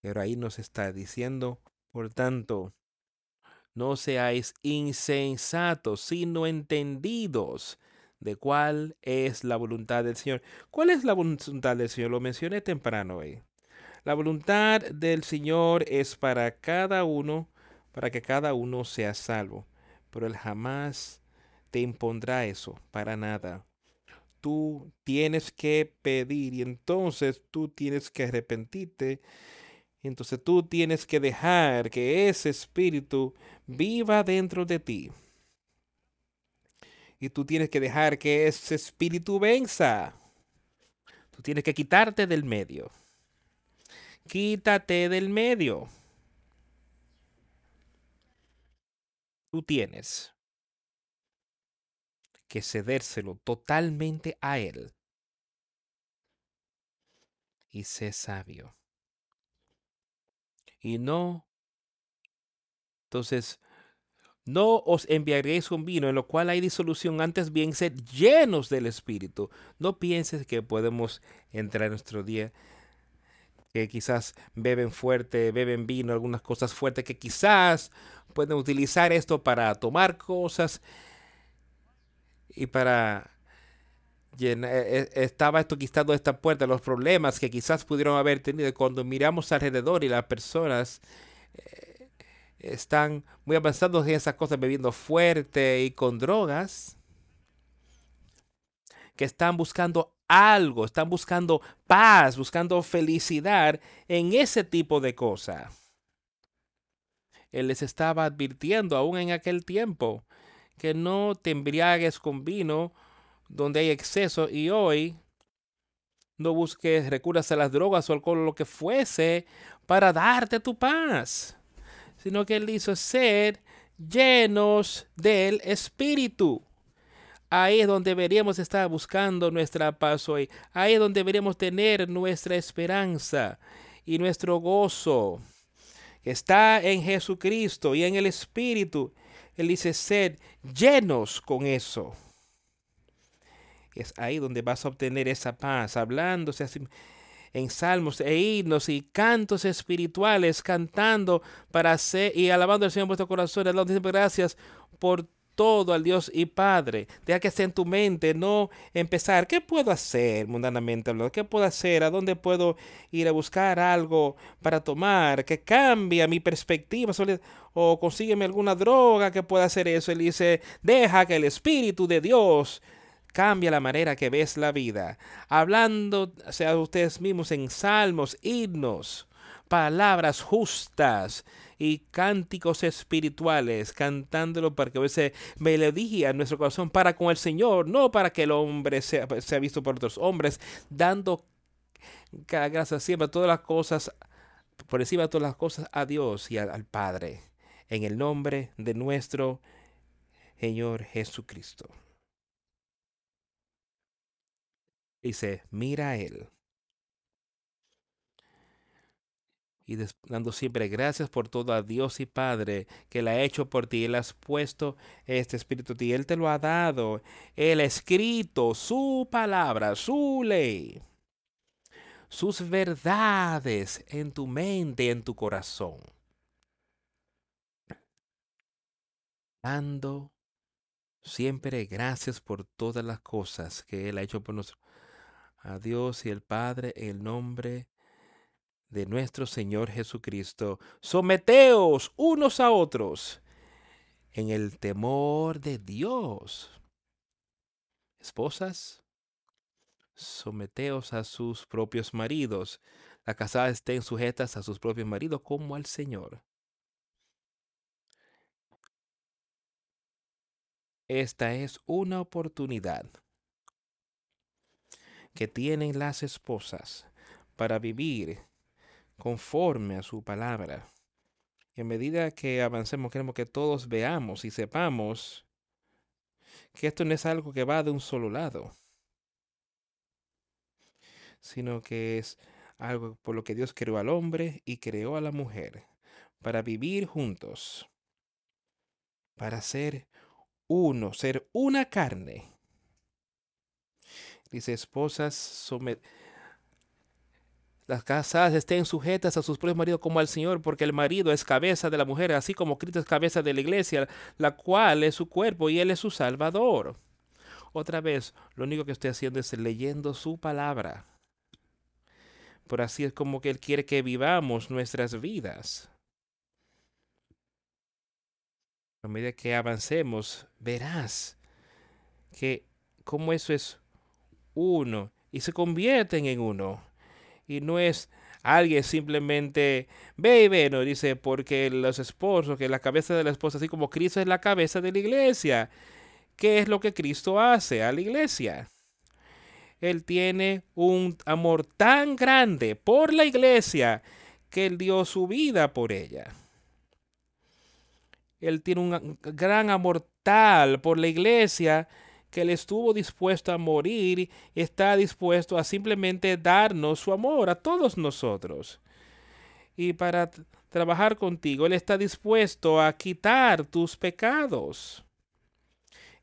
Pero ahí nos está diciendo, por tanto, no seáis insensatos, sino entendidos de cuál es la voluntad del Señor. ¿Cuál es la voluntad del Señor? Lo mencioné temprano hoy. La voluntad del Señor es para cada uno, para que cada uno sea salvo. Pero Él jamás te impondrá eso, para nada. Tú tienes que pedir y entonces tú tienes que arrepentirte entonces tú tienes que dejar que ese espíritu viva dentro de ti. Y tú tienes que dejar que ese espíritu venza. Tú tienes que quitarte del medio. Quítate del medio. Tú tienes que cedérselo totalmente a Él. Y sé sabio y no. Entonces, no os enviaréis un vino en lo cual hay disolución, antes bien sed llenos del Espíritu. No pienses que podemos entrar en nuestro día que quizás beben fuerte, beben vino, algunas cosas fuertes, que quizás pueden utilizar esto para tomar cosas y para e, e, estaba esto quitando esta puerta, los problemas que quizás pudieron haber tenido. Cuando miramos alrededor y las personas eh, están muy avanzados en esas cosas, bebiendo fuerte y con drogas, que están buscando algo, están buscando paz, buscando felicidad en ese tipo de cosas. Él les estaba advirtiendo aún en aquel tiempo que no te embriagues con vino donde hay exceso y hoy no busques recurras a las drogas o alcohol o lo que fuese para darte tu paz, sino que él hizo ser llenos del Espíritu. Ahí es donde deberíamos estar buscando nuestra paz hoy. Ahí es donde deberíamos tener nuestra esperanza y nuestro gozo. Que está en Jesucristo y en el Espíritu. Él dice, sed llenos con eso. Es ahí donde vas a obtener esa paz, hablándose así en salmos e himnos y cantos espirituales, cantando para hacer y alabando al Señor en vuestro corazón, dando gracias por todo al Dios y Padre. Deja que esté en tu mente, no empezar, ¿qué puedo hacer mundanamente hablando? ¿Qué puedo hacer? ¿A dónde puedo ir a buscar algo para tomar que cambie mi perspectiva sobre, o consígueme alguna droga que pueda hacer eso? Él dice, deja que el Espíritu de Dios cambia la manera que ves la vida. Hablando, sea ustedes mismos en salmos, himnos, palabras justas y cánticos espirituales, cantándolo para que hubiese melodía en nuestro corazón para con el Señor, no para que el hombre sea, sea visto por otros hombres, dando gracias siempre a todas las cosas, por encima de todas las cosas, a Dios y al Padre, en el nombre de nuestro Señor Jesucristo. Dice, mira a Él. Y dando siempre gracias por todo a Dios y Padre que le ha hecho por ti. Él has puesto este Espíritu ti. Él te lo ha dado. Él ha escrito su palabra, su ley, sus verdades en tu mente, en tu corazón. Dando siempre gracias por todas las cosas que Él ha hecho por nosotros a Dios y el Padre en el nombre de nuestro Señor Jesucristo. Someteos unos a otros en el temor de Dios. Esposas, someteos a sus propios maridos. Las casadas estén sujetas a sus propios maridos como al Señor. Esta es una oportunidad que tienen las esposas para vivir conforme a su palabra. Y en medida que avancemos, queremos que todos veamos y sepamos que esto no es algo que va de un solo lado, sino que es algo por lo que Dios creó al hombre y creó a la mujer, para vivir juntos, para ser uno, ser una carne Dice, esposas, las casadas estén sujetas a sus propios maridos como al Señor, porque el marido es cabeza de la mujer, así como Cristo es cabeza de la iglesia, la cual es su cuerpo y Él es su Salvador. Otra vez, lo único que estoy haciendo es leyendo su palabra. Por así es como que Él quiere que vivamos nuestras vidas. A medida que avancemos, verás que como eso es uno y se convierten en uno. Y no es alguien simplemente ve y ve, no dice, porque los esposos, que la cabeza de la esposa, así como Cristo es la cabeza de la iglesia. ¿Qué es lo que Cristo hace a la iglesia? Él tiene un amor tan grande por la iglesia que él dio su vida por ella. Él tiene un gran amor tal por la iglesia que Él estuvo dispuesto a morir está dispuesto a simplemente darnos su amor a todos nosotros. Y para trabajar contigo, Él está dispuesto a quitar tus pecados.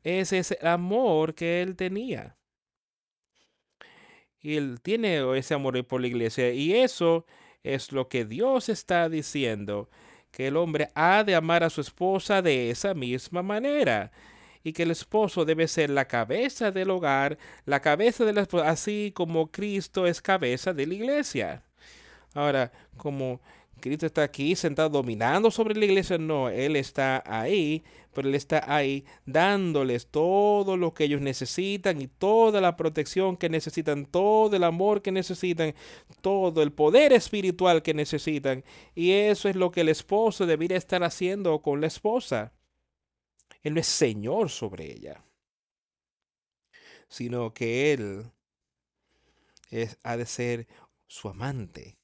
Ese es el amor que Él tenía. Y Él tiene ese amor por la iglesia. Y eso es lo que Dios está diciendo, que el hombre ha de amar a su esposa de esa misma manera y que el esposo debe ser la cabeza del hogar, la cabeza de la esposa, así como Cristo es cabeza de la iglesia. Ahora, como Cristo está aquí sentado dominando sobre la iglesia, no, Él está ahí, pero Él está ahí dándoles todo lo que ellos necesitan y toda la protección que necesitan, todo el amor que necesitan, todo el poder espiritual que necesitan. Y eso es lo que el esposo debería estar haciendo con la esposa. Él no es Señor sobre ella, sino que Él es, ha de ser su amante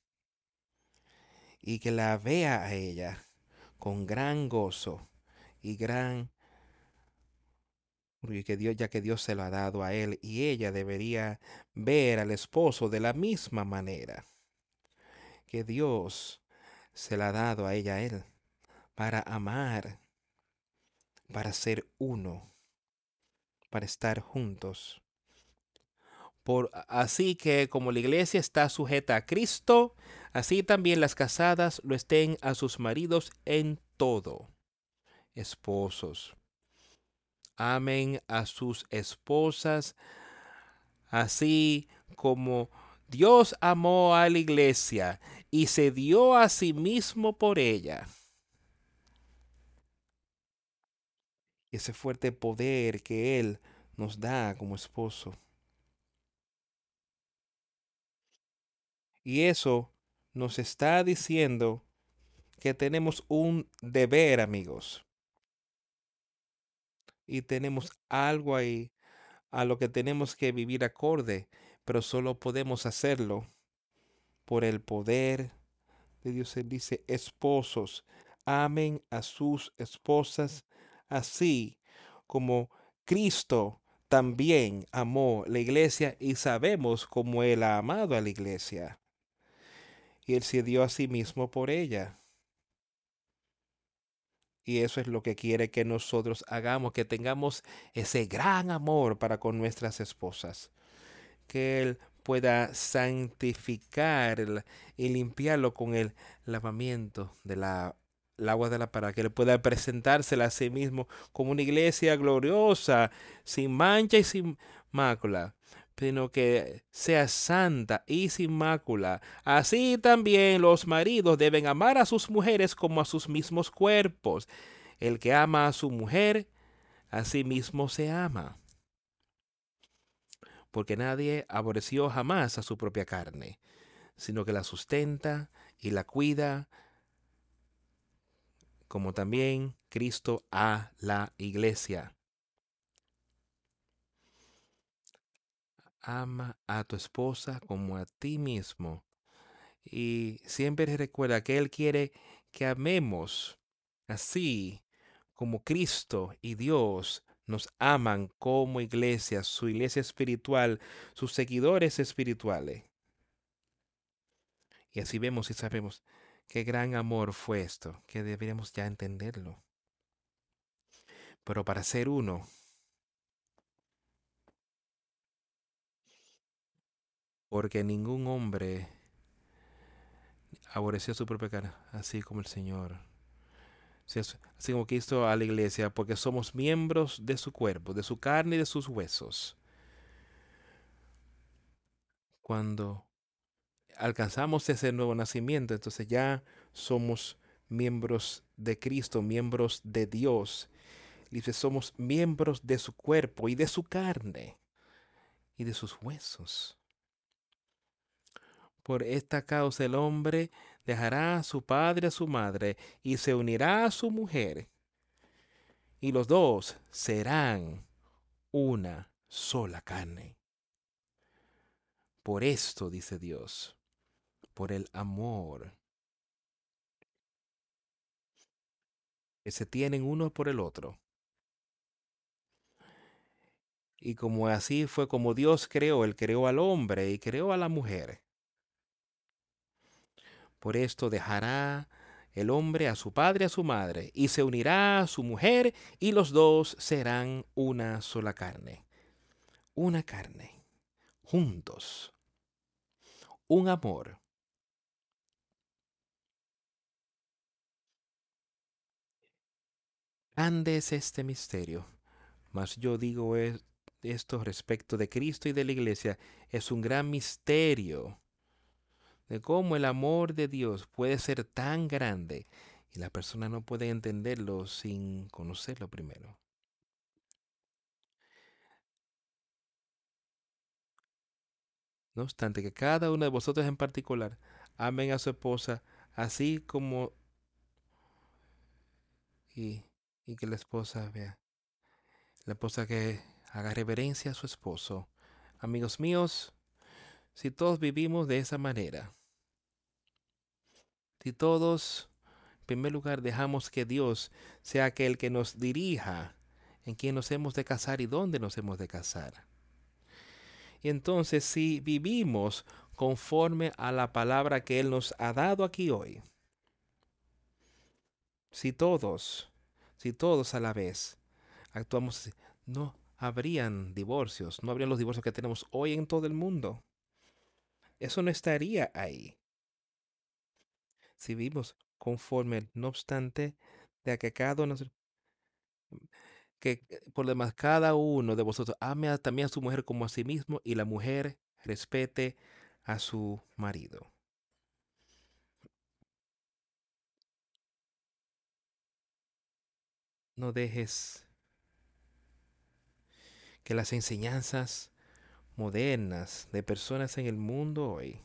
y que la vea a ella con gran gozo y gran que ya que Dios se lo ha dado a él y ella debería ver al esposo de la misma manera que Dios se la ha dado a ella a él para amar, para ser uno, para estar juntos. Por, así que como la iglesia está sujeta a Cristo, así también las casadas lo estén a sus maridos en todo. Esposos, amen a sus esposas, así como Dios amó a la iglesia y se dio a sí mismo por ella. Ese fuerte poder que Él nos da como esposo. Y eso nos está diciendo que tenemos un deber, amigos. Y tenemos algo ahí a lo que tenemos que vivir acorde, pero solo podemos hacerlo por el poder de Dios. Él dice, esposos, amen a sus esposas así como Cristo también amó la iglesia y sabemos cómo Él ha amado a la iglesia y Él se dio a sí mismo por ella. Y eso es lo que quiere que nosotros hagamos, que tengamos ese gran amor para con nuestras esposas. Que Él pueda santificar y limpiarlo con el lavamiento de la la para que Él pueda presentársela a sí mismo como una iglesia gloriosa, sin mancha y sin mácula sino que sea santa y sin mácula. Así también los maridos deben amar a sus mujeres como a sus mismos cuerpos. El que ama a su mujer, a sí mismo se ama. Porque nadie aborreció jamás a su propia carne, sino que la sustenta y la cuida, como también Cristo a la iglesia ama a tu esposa como a ti mismo. Y siempre recuerda que Él quiere que amemos así como Cristo y Dios nos aman como iglesia, su iglesia espiritual, sus seguidores espirituales. Y así vemos y sabemos qué gran amor fue esto, que deberíamos ya entenderlo. Pero para ser uno, porque ningún hombre aborreció su propia cara, así como el Señor. Así como Cristo a la iglesia, porque somos miembros de su cuerpo, de su carne y de sus huesos. Cuando alcanzamos ese nuevo nacimiento, entonces ya somos miembros de Cristo, miembros de Dios. Dice, somos miembros de su cuerpo y de su carne y de sus huesos. Por esta causa el hombre dejará a su padre a su madre y se unirá a su mujer. Y los dos serán una sola carne. Por esto, dice Dios, por el amor que se tienen uno por el otro. Y como así fue como Dios creó, Él creó al hombre y creó a la mujer. Por esto dejará el hombre a su padre y a su madre, y se unirá a su mujer, y los dos serán una sola carne. Una carne, juntos. Un amor. Grande es este misterio, mas yo digo esto respecto de Cristo y de la iglesia, es un gran misterio de cómo el amor de Dios puede ser tan grande y la persona no puede entenderlo sin conocerlo primero. No obstante, que cada uno de vosotros en particular amen a su esposa así como y, y que la esposa vea. La esposa que haga reverencia a su esposo. Amigos míos, si todos vivimos de esa manera, si todos, en primer lugar, dejamos que Dios sea aquel que nos dirija en quién nos hemos de casar y dónde nos hemos de casar. Y entonces si vivimos conforme a la palabra que Él nos ha dado aquí hoy, si todos, si todos a la vez actuamos así, no habrían divorcios, no habrían los divorcios que tenemos hoy en todo el mundo. Eso no estaría ahí. Si vivimos conforme, no obstante, de que cada uno, que por demás cada uno de vosotros ame también a su mujer como a sí mismo y la mujer respete a su marido. No dejes que las enseñanzas modernas de personas en el mundo hoy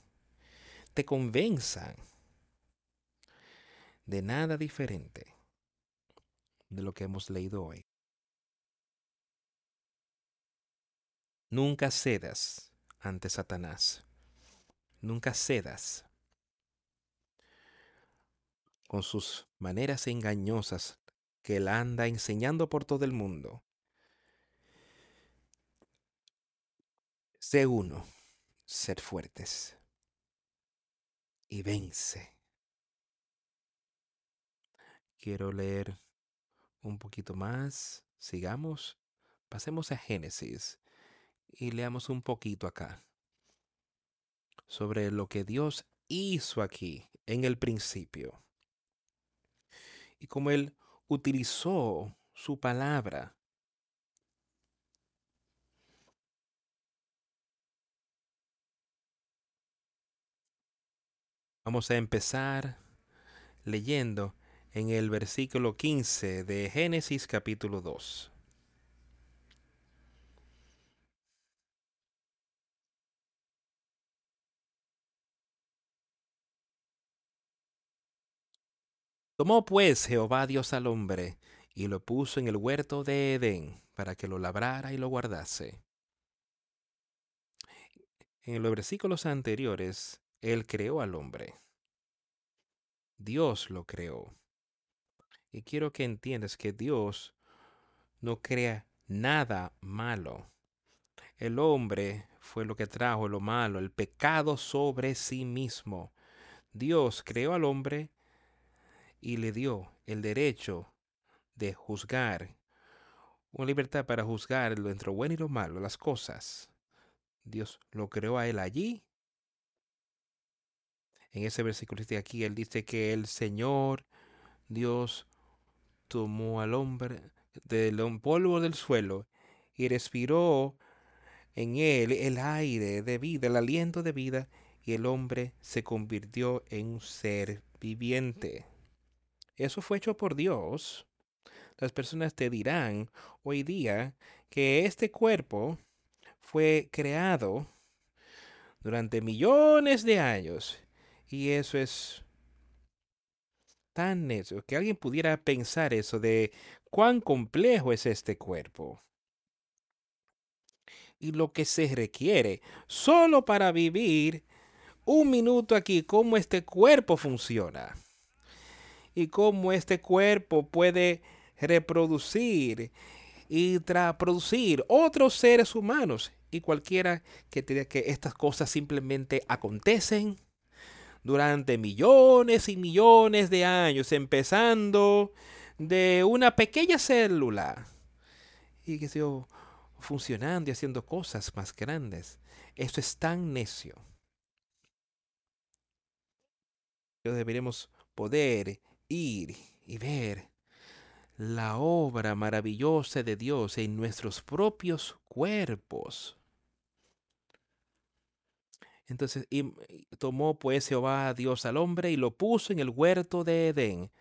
te convenzan de nada diferente de lo que hemos leído hoy. Nunca cedas ante Satanás. Nunca cedas con sus maneras engañosas que él anda enseñando por todo el mundo. Sé uno, ser fuertes y vence. Quiero leer un poquito más. Sigamos. Pasemos a Génesis y leamos un poquito acá sobre lo que Dios hizo aquí en el principio y cómo Él utilizó su palabra. Vamos a empezar leyendo en el versículo 15 de Génesis capítulo 2. Tomó pues Jehová Dios al hombre y lo puso en el huerto de Edén para que lo labrara y lo guardase. En los versículos anteriores, Él creó al hombre. Dios lo creó. Y quiero que entiendas que Dios no crea nada malo. El hombre fue lo que trajo lo malo, el pecado sobre sí mismo. Dios creó al hombre y le dio el derecho de juzgar, una libertad para juzgar entre bueno y lo malo, las cosas. Dios lo creó a él allí. En ese versículo de aquí, él dice que el Señor Dios tomó al hombre del polvo del suelo y respiró en él el aire de vida, el aliento de vida, y el hombre se convirtió en un ser viviente. Eso fue hecho por Dios. Las personas te dirán hoy día que este cuerpo fue creado durante millones de años. Y eso es tan necio que alguien pudiera pensar eso de cuán complejo es este cuerpo. Y lo que se requiere solo para vivir un minuto aquí, cómo este cuerpo funciona. Y cómo este cuerpo puede reproducir y producir otros seres humanos y cualquiera que que estas cosas simplemente acontecen durante millones y millones de años, empezando de una pequeña célula y que sigo funcionando y haciendo cosas más grandes. Esto es tan necio. Que deberíamos poder ir y ver la obra maravillosa de Dios en nuestros propios cuerpos. Entonces tomó pues Jehová Dios al hombre y lo puso en el huerto de Edén,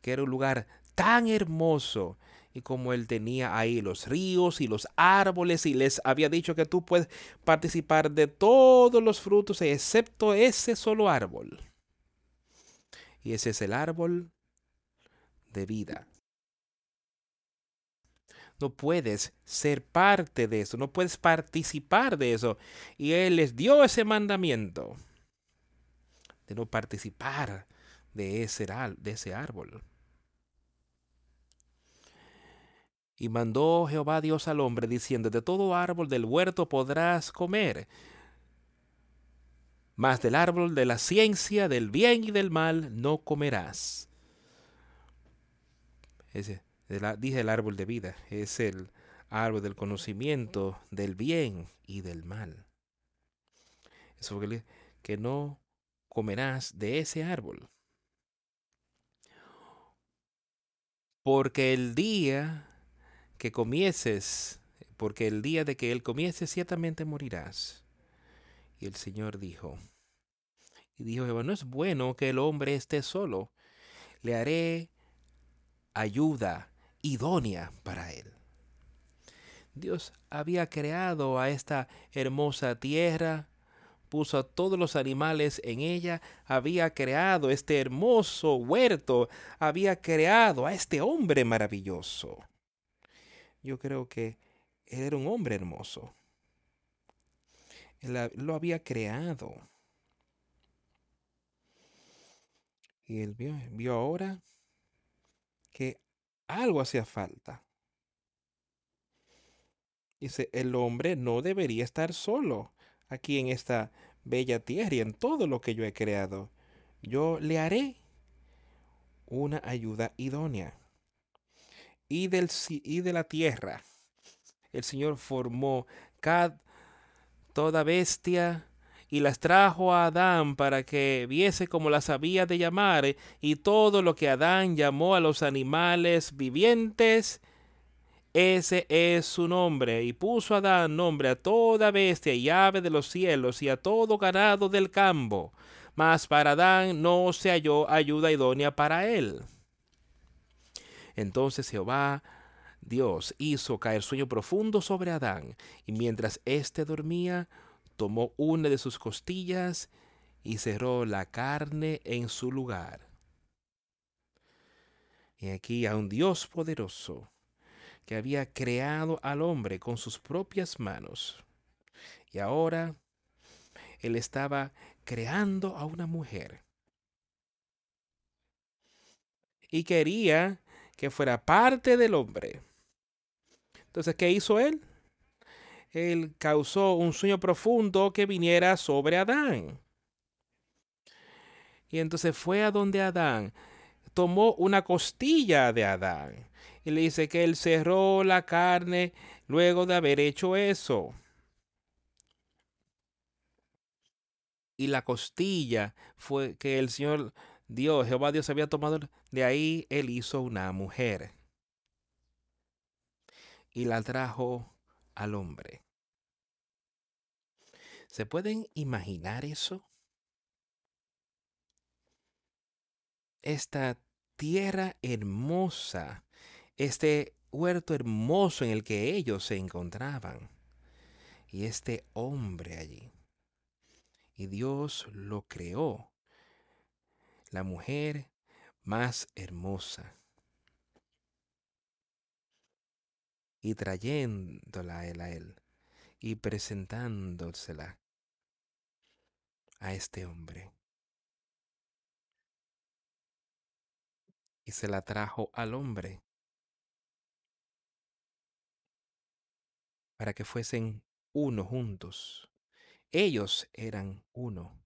que era un lugar tan hermoso. Y como él tenía ahí los ríos y los árboles y les había dicho que tú puedes participar de todos los frutos excepto ese solo árbol. Y ese es el árbol de vida. No puedes ser parte de eso, no puedes participar de eso. Y Él les dio ese mandamiento de no participar de ese, de ese árbol. Y mandó Jehová Dios al hombre, diciendo, de todo árbol del huerto podrás comer, mas del árbol de la ciencia, del bien y del mal, no comerás. Ese, dije el árbol de vida, es el árbol del conocimiento del bien y del mal. Eso que no comerás de ese árbol. Porque el día que comieses, porque el día de que él comiese, ciertamente morirás. Y el Señor dijo, y dijo Jehová, no es bueno que el hombre esté solo, le haré ayuda idónea para él. Dios había creado a esta hermosa tierra, puso a todos los animales en ella, había creado este hermoso huerto, había creado a este hombre maravilloso. Yo creo que él era un hombre hermoso. Lo había creado. Y él vio, vio ahora que algo hacía falta. Dice, el hombre no debería estar solo aquí en esta bella tierra y en todo lo que yo he creado. Yo le haré una ayuda idónea. Y, del, y de la tierra, el Señor formó cada, toda bestia y las trajo a Adán para que viese como las había de llamar, y todo lo que Adán llamó a los animales vivientes, ese es su nombre, y puso Adán nombre a toda bestia y ave de los cielos y a todo ganado del campo, mas para Adán no se halló ayuda idónea para él. Entonces Jehová Dios hizo caer sueño profundo sobre Adán, y mientras éste dormía, tomó una de sus costillas y cerró la carne en su lugar. Y aquí a un Dios poderoso que había creado al hombre con sus propias manos. Y ahora él estaba creando a una mujer. Y quería que fuera parte del hombre. Entonces, ¿qué hizo él? él causó un sueño profundo que viniera sobre Adán. Y entonces fue a donde Adán, tomó una costilla de Adán y le dice que él cerró la carne luego de haber hecho eso. Y la costilla fue que el Señor Dios, Jehová Dios había tomado, de ahí él hizo una mujer y la trajo al hombre. ¿Se pueden imaginar eso? Esta tierra hermosa, este huerto hermoso en el que ellos se encontraban, y este hombre allí. Y Dios lo creó, la mujer más hermosa. Y trayéndola él, a él y presentándosela a este hombre. Y se la trajo al hombre para que fuesen uno juntos. Ellos eran uno.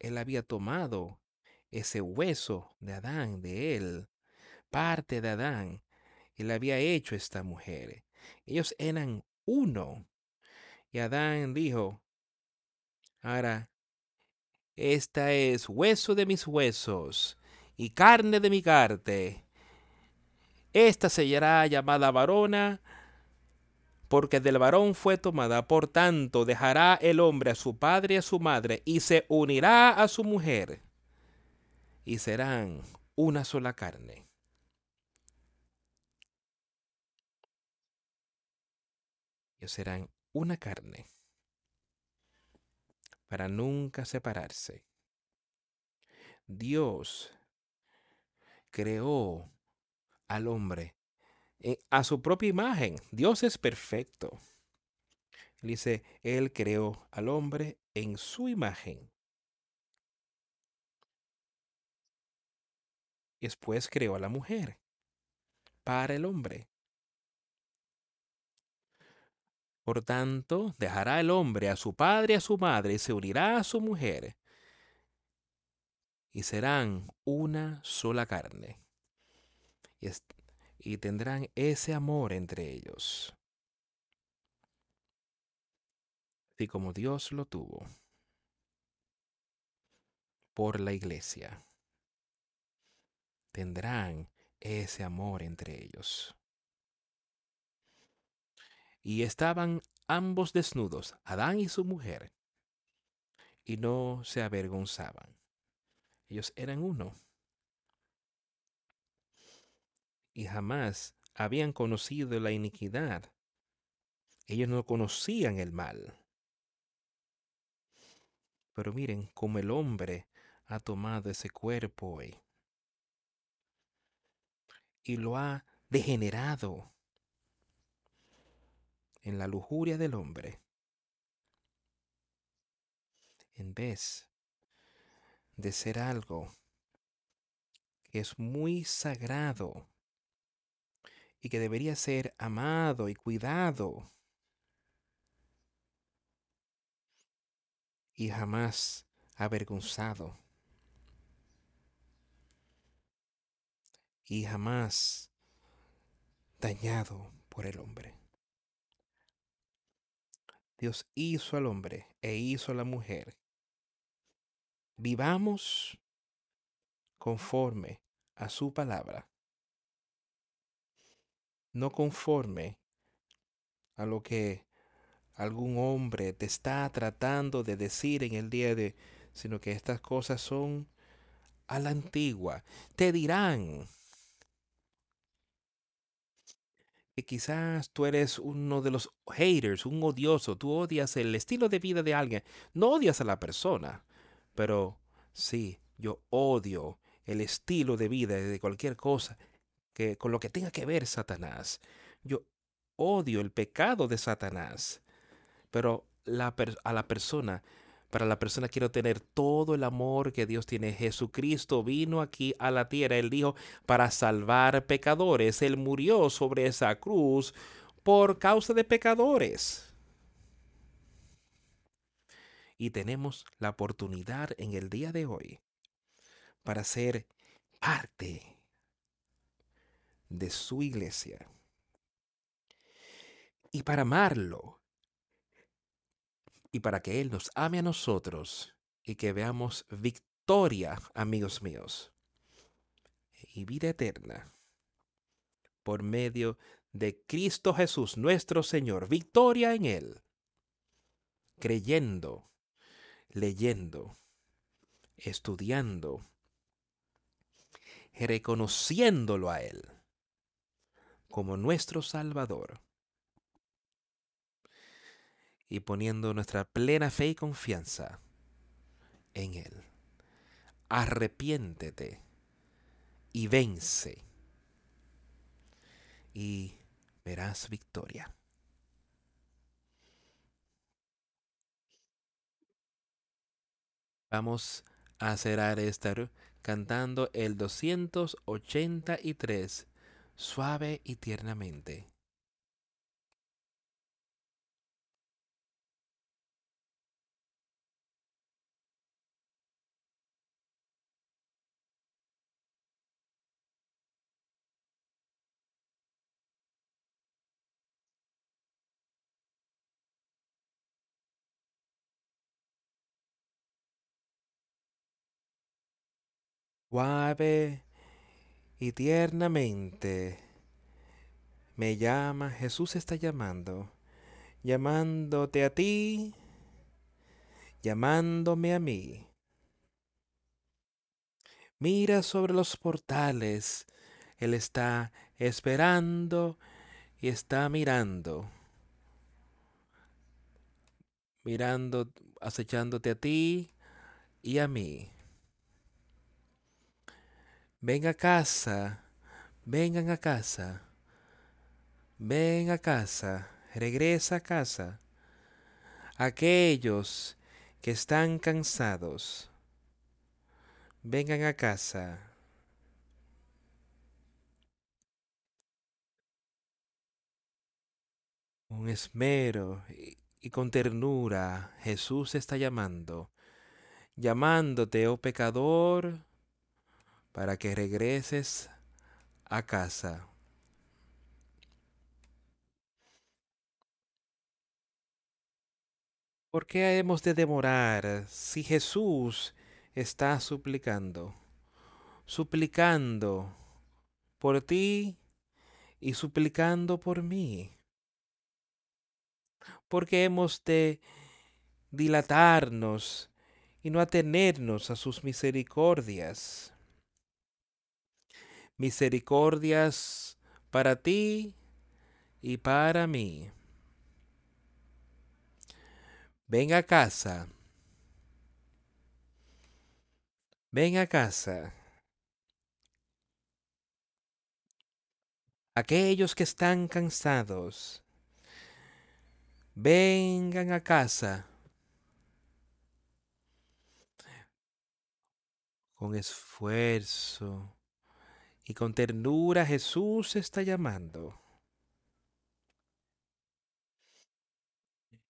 Él había tomado ese hueso de Adán, de él, parte de Adán, él había hecho esta mujer. Ellos eran uno. Y Adán dijo, ahora, esta es hueso de mis huesos y carne de mi carne. Esta será llamada varona, porque del varón fue tomada. Por tanto, dejará el hombre a su padre y a su madre, y se unirá a su mujer, y serán una sola carne. Serán una carne para nunca separarse. Dios creó al hombre eh, a su propia imagen. Dios es perfecto. Dice, Él creó al hombre en su imagen. Después creó a la mujer para el hombre. Por tanto, dejará el hombre a su padre y a su madre y se unirá a su mujer y serán una sola carne. Y, y tendrán ese amor entre ellos. Así como Dios lo tuvo por la iglesia. Tendrán ese amor entre ellos. Y estaban ambos desnudos, Adán y su mujer, y no se avergonzaban. Ellos eran uno. Y jamás habían conocido la iniquidad. Ellos no conocían el mal. Pero miren cómo el hombre ha tomado ese cuerpo hoy y lo ha degenerado en la lujuria del hombre. En vez de ser algo que es muy sagrado y que debería ser amado y cuidado y jamás avergonzado y jamás dañado por el hombre. Dios hizo al hombre e hizo a la mujer. Vivamos conforme a su palabra, no conforme a lo que algún hombre te está tratando de decir en el día de, sino que estas cosas son a la antigua. Te dirán que quizás tú eres uno de los haters, un odioso, tú odias el estilo de vida de alguien, no odias a la persona, pero sí, yo odio el estilo de vida de cualquier cosa que con lo que tenga que ver Satanás. Yo odio el pecado de Satanás, pero a la persona para la persona quiero tener todo el amor que Dios tiene. Jesucristo vino aquí a la tierra, Él dijo, para salvar pecadores. Él murió sobre esa cruz por causa de pecadores. Y tenemos la oportunidad en el día de hoy para ser parte de su iglesia. Y para amarlo y para que Él nos ame a nosotros y que veamos victoria, amigos míos, y vida eterna por medio de Cristo Jesús, nuestro Señor, victoria en Él, creyendo, leyendo, estudiando, reconociéndolo a Él como nuestro Salvador y poniendo nuestra plena fe y confianza en Él. Arrepiéntete y vence y verás victoria. Vamos a cerrar esta cantando el 283, suave y tiernamente. Suave y tiernamente me llama, Jesús está llamando, llamándote a ti, llamándome a mí. Mira sobre los portales, Él está esperando y está mirando, mirando, acechándote a ti y a mí. Ven a casa, vengan a casa, ven a casa, regresa a casa. Aquellos que están cansados, vengan a casa. Con esmero y, con ternura Jesús está llamando, llamándote, oh pecador, para que regreses a casa. ¿Por qué hemos de demorar si Jesús está suplicando? Suplicando por ti y suplicando por mí. ¿Por qué hemos de dilatarnos y no atenernos a sus misericordias? Misericordias para ti y para mí. Ven a casa. Ven a casa. Aquellos que están cansados, vengan a casa. Con esfuerzo y con ternura Jesús está llamando.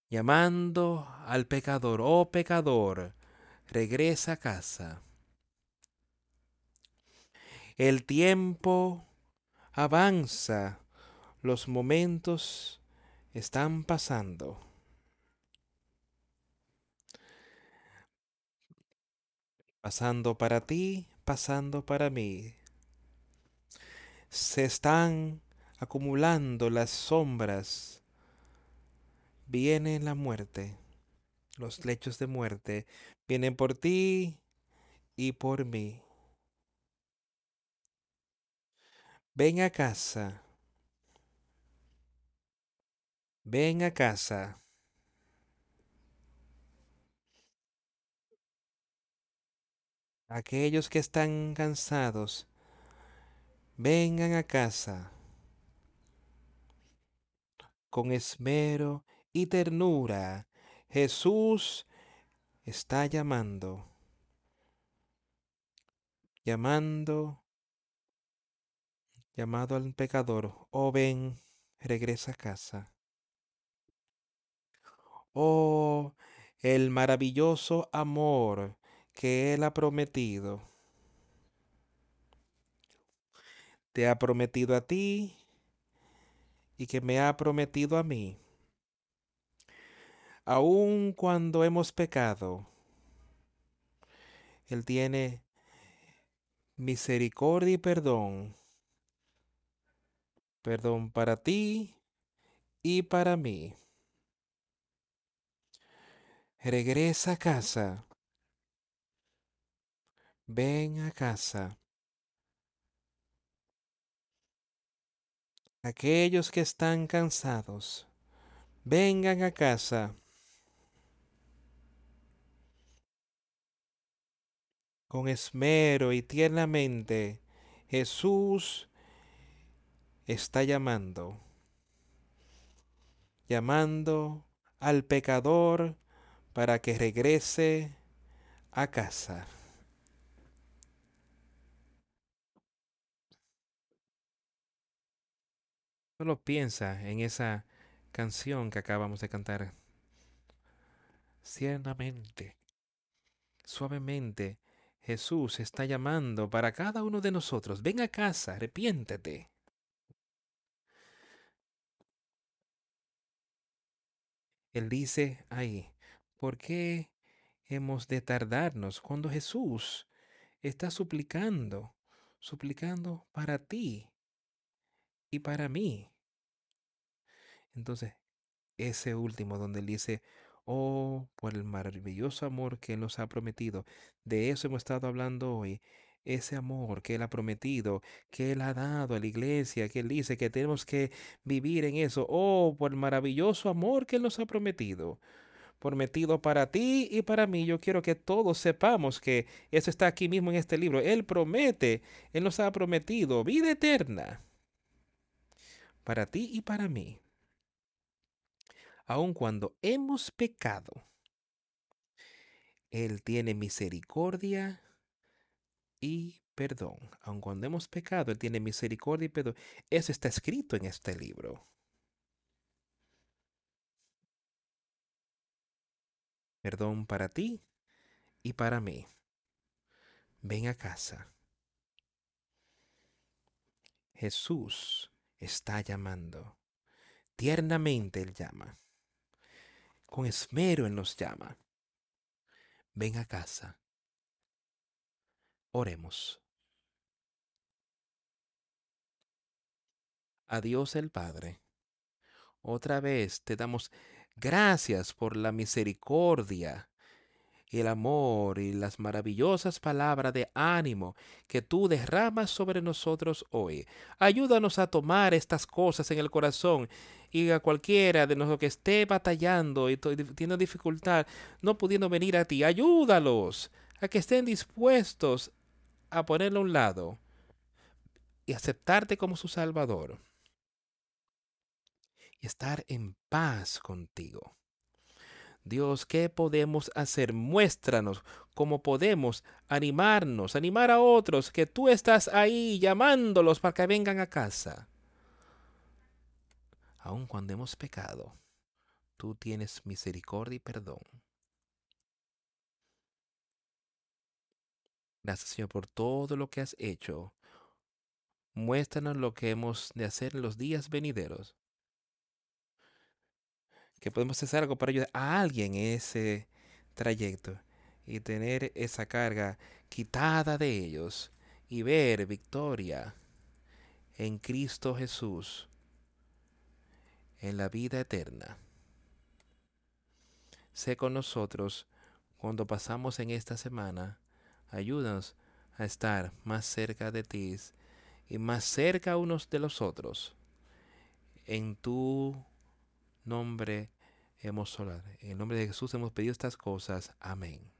Llamando al pecador, oh pecador, regresa a casa. El tiempo avanza, los momentos están pasando. Pasando para ti, pasando para mí. Se están acumulando las sombras. Viene la muerte, los lechos de muerte. Vienen por ti y por mí. Ven a casa. Ven a casa. Aquellos que están cansados, vengan a casa con esmero y ternura. Jesús está llamando, llamando, llamado al pecador. Oh, ven, regresa a casa. Oh, el maravilloso amor que Él ha prometido. Te ha prometido a ti y que me ha prometido a mí. Aun cuando hemos pecado, Él tiene misericordia y perdón. Perdón para ti y para mí. Regresa a casa. Ven a casa. Aquellos que están cansados, vengan a casa. Con esmero y tiernamente, Jesús está llamando, llamando al pecador para que regrese a casa. Solo piensa en esa canción que acabamos de cantar. Ciernamente, suavemente, Jesús está llamando para cada uno de nosotros. Ven a casa, arrepiéntete. Él dice ahí, ¿por qué hemos de tardarnos cuando Jesús está suplicando, suplicando para ti y para mí? Entonces, ese último donde él dice, oh, por el maravilloso amor que Él nos ha prometido, de eso hemos estado hablando hoy, ese amor que Él ha prometido, que Él ha dado a la iglesia, que Él dice que tenemos que vivir en eso, oh, por el maravilloso amor que Él nos ha prometido. Prometido para ti y para mí. Yo quiero que todos sepamos que eso está aquí mismo en este libro. Él promete, Él nos ha prometido vida eterna para ti y para mí. Aun cuando hemos pecado, Él tiene misericordia y perdón. Aun cuando hemos pecado, Él tiene misericordia y perdón. Eso está escrito en este libro. Perdón para ti y para mí. Ven a casa. Jesús está llamando. Tiernamente Él llama. Con esmero Él nos llama. Ven a casa. Oremos. A Dios el Padre. Otra vez te damos gracias por la misericordia el amor y las maravillosas palabras de ánimo que tú derramas sobre nosotros hoy. Ayúdanos a tomar estas cosas en el corazón y a cualquiera de nosotros que esté batallando y tiene dificultad, no pudiendo venir a ti, ayúdalos a que estén dispuestos a ponerlo a un lado y aceptarte como su Salvador y estar en paz contigo. Dios, ¿qué podemos hacer? Muéstranos cómo podemos animarnos, animar a otros, que tú estás ahí llamándolos para que vengan a casa. Aun cuando hemos pecado, tú tienes misericordia y perdón. Gracias Señor por todo lo que has hecho. Muéstranos lo que hemos de hacer en los días venideros que podemos hacer algo para ayudar a alguien en ese trayecto y tener esa carga quitada de ellos y ver victoria en Cristo Jesús en la vida eterna. Sé con nosotros cuando pasamos en esta semana. Ayúdanos a estar más cerca de ti y más cerca unos de los otros. En tu nombre hemos orado. En el nombre de Jesús hemos pedido estas cosas. Amén.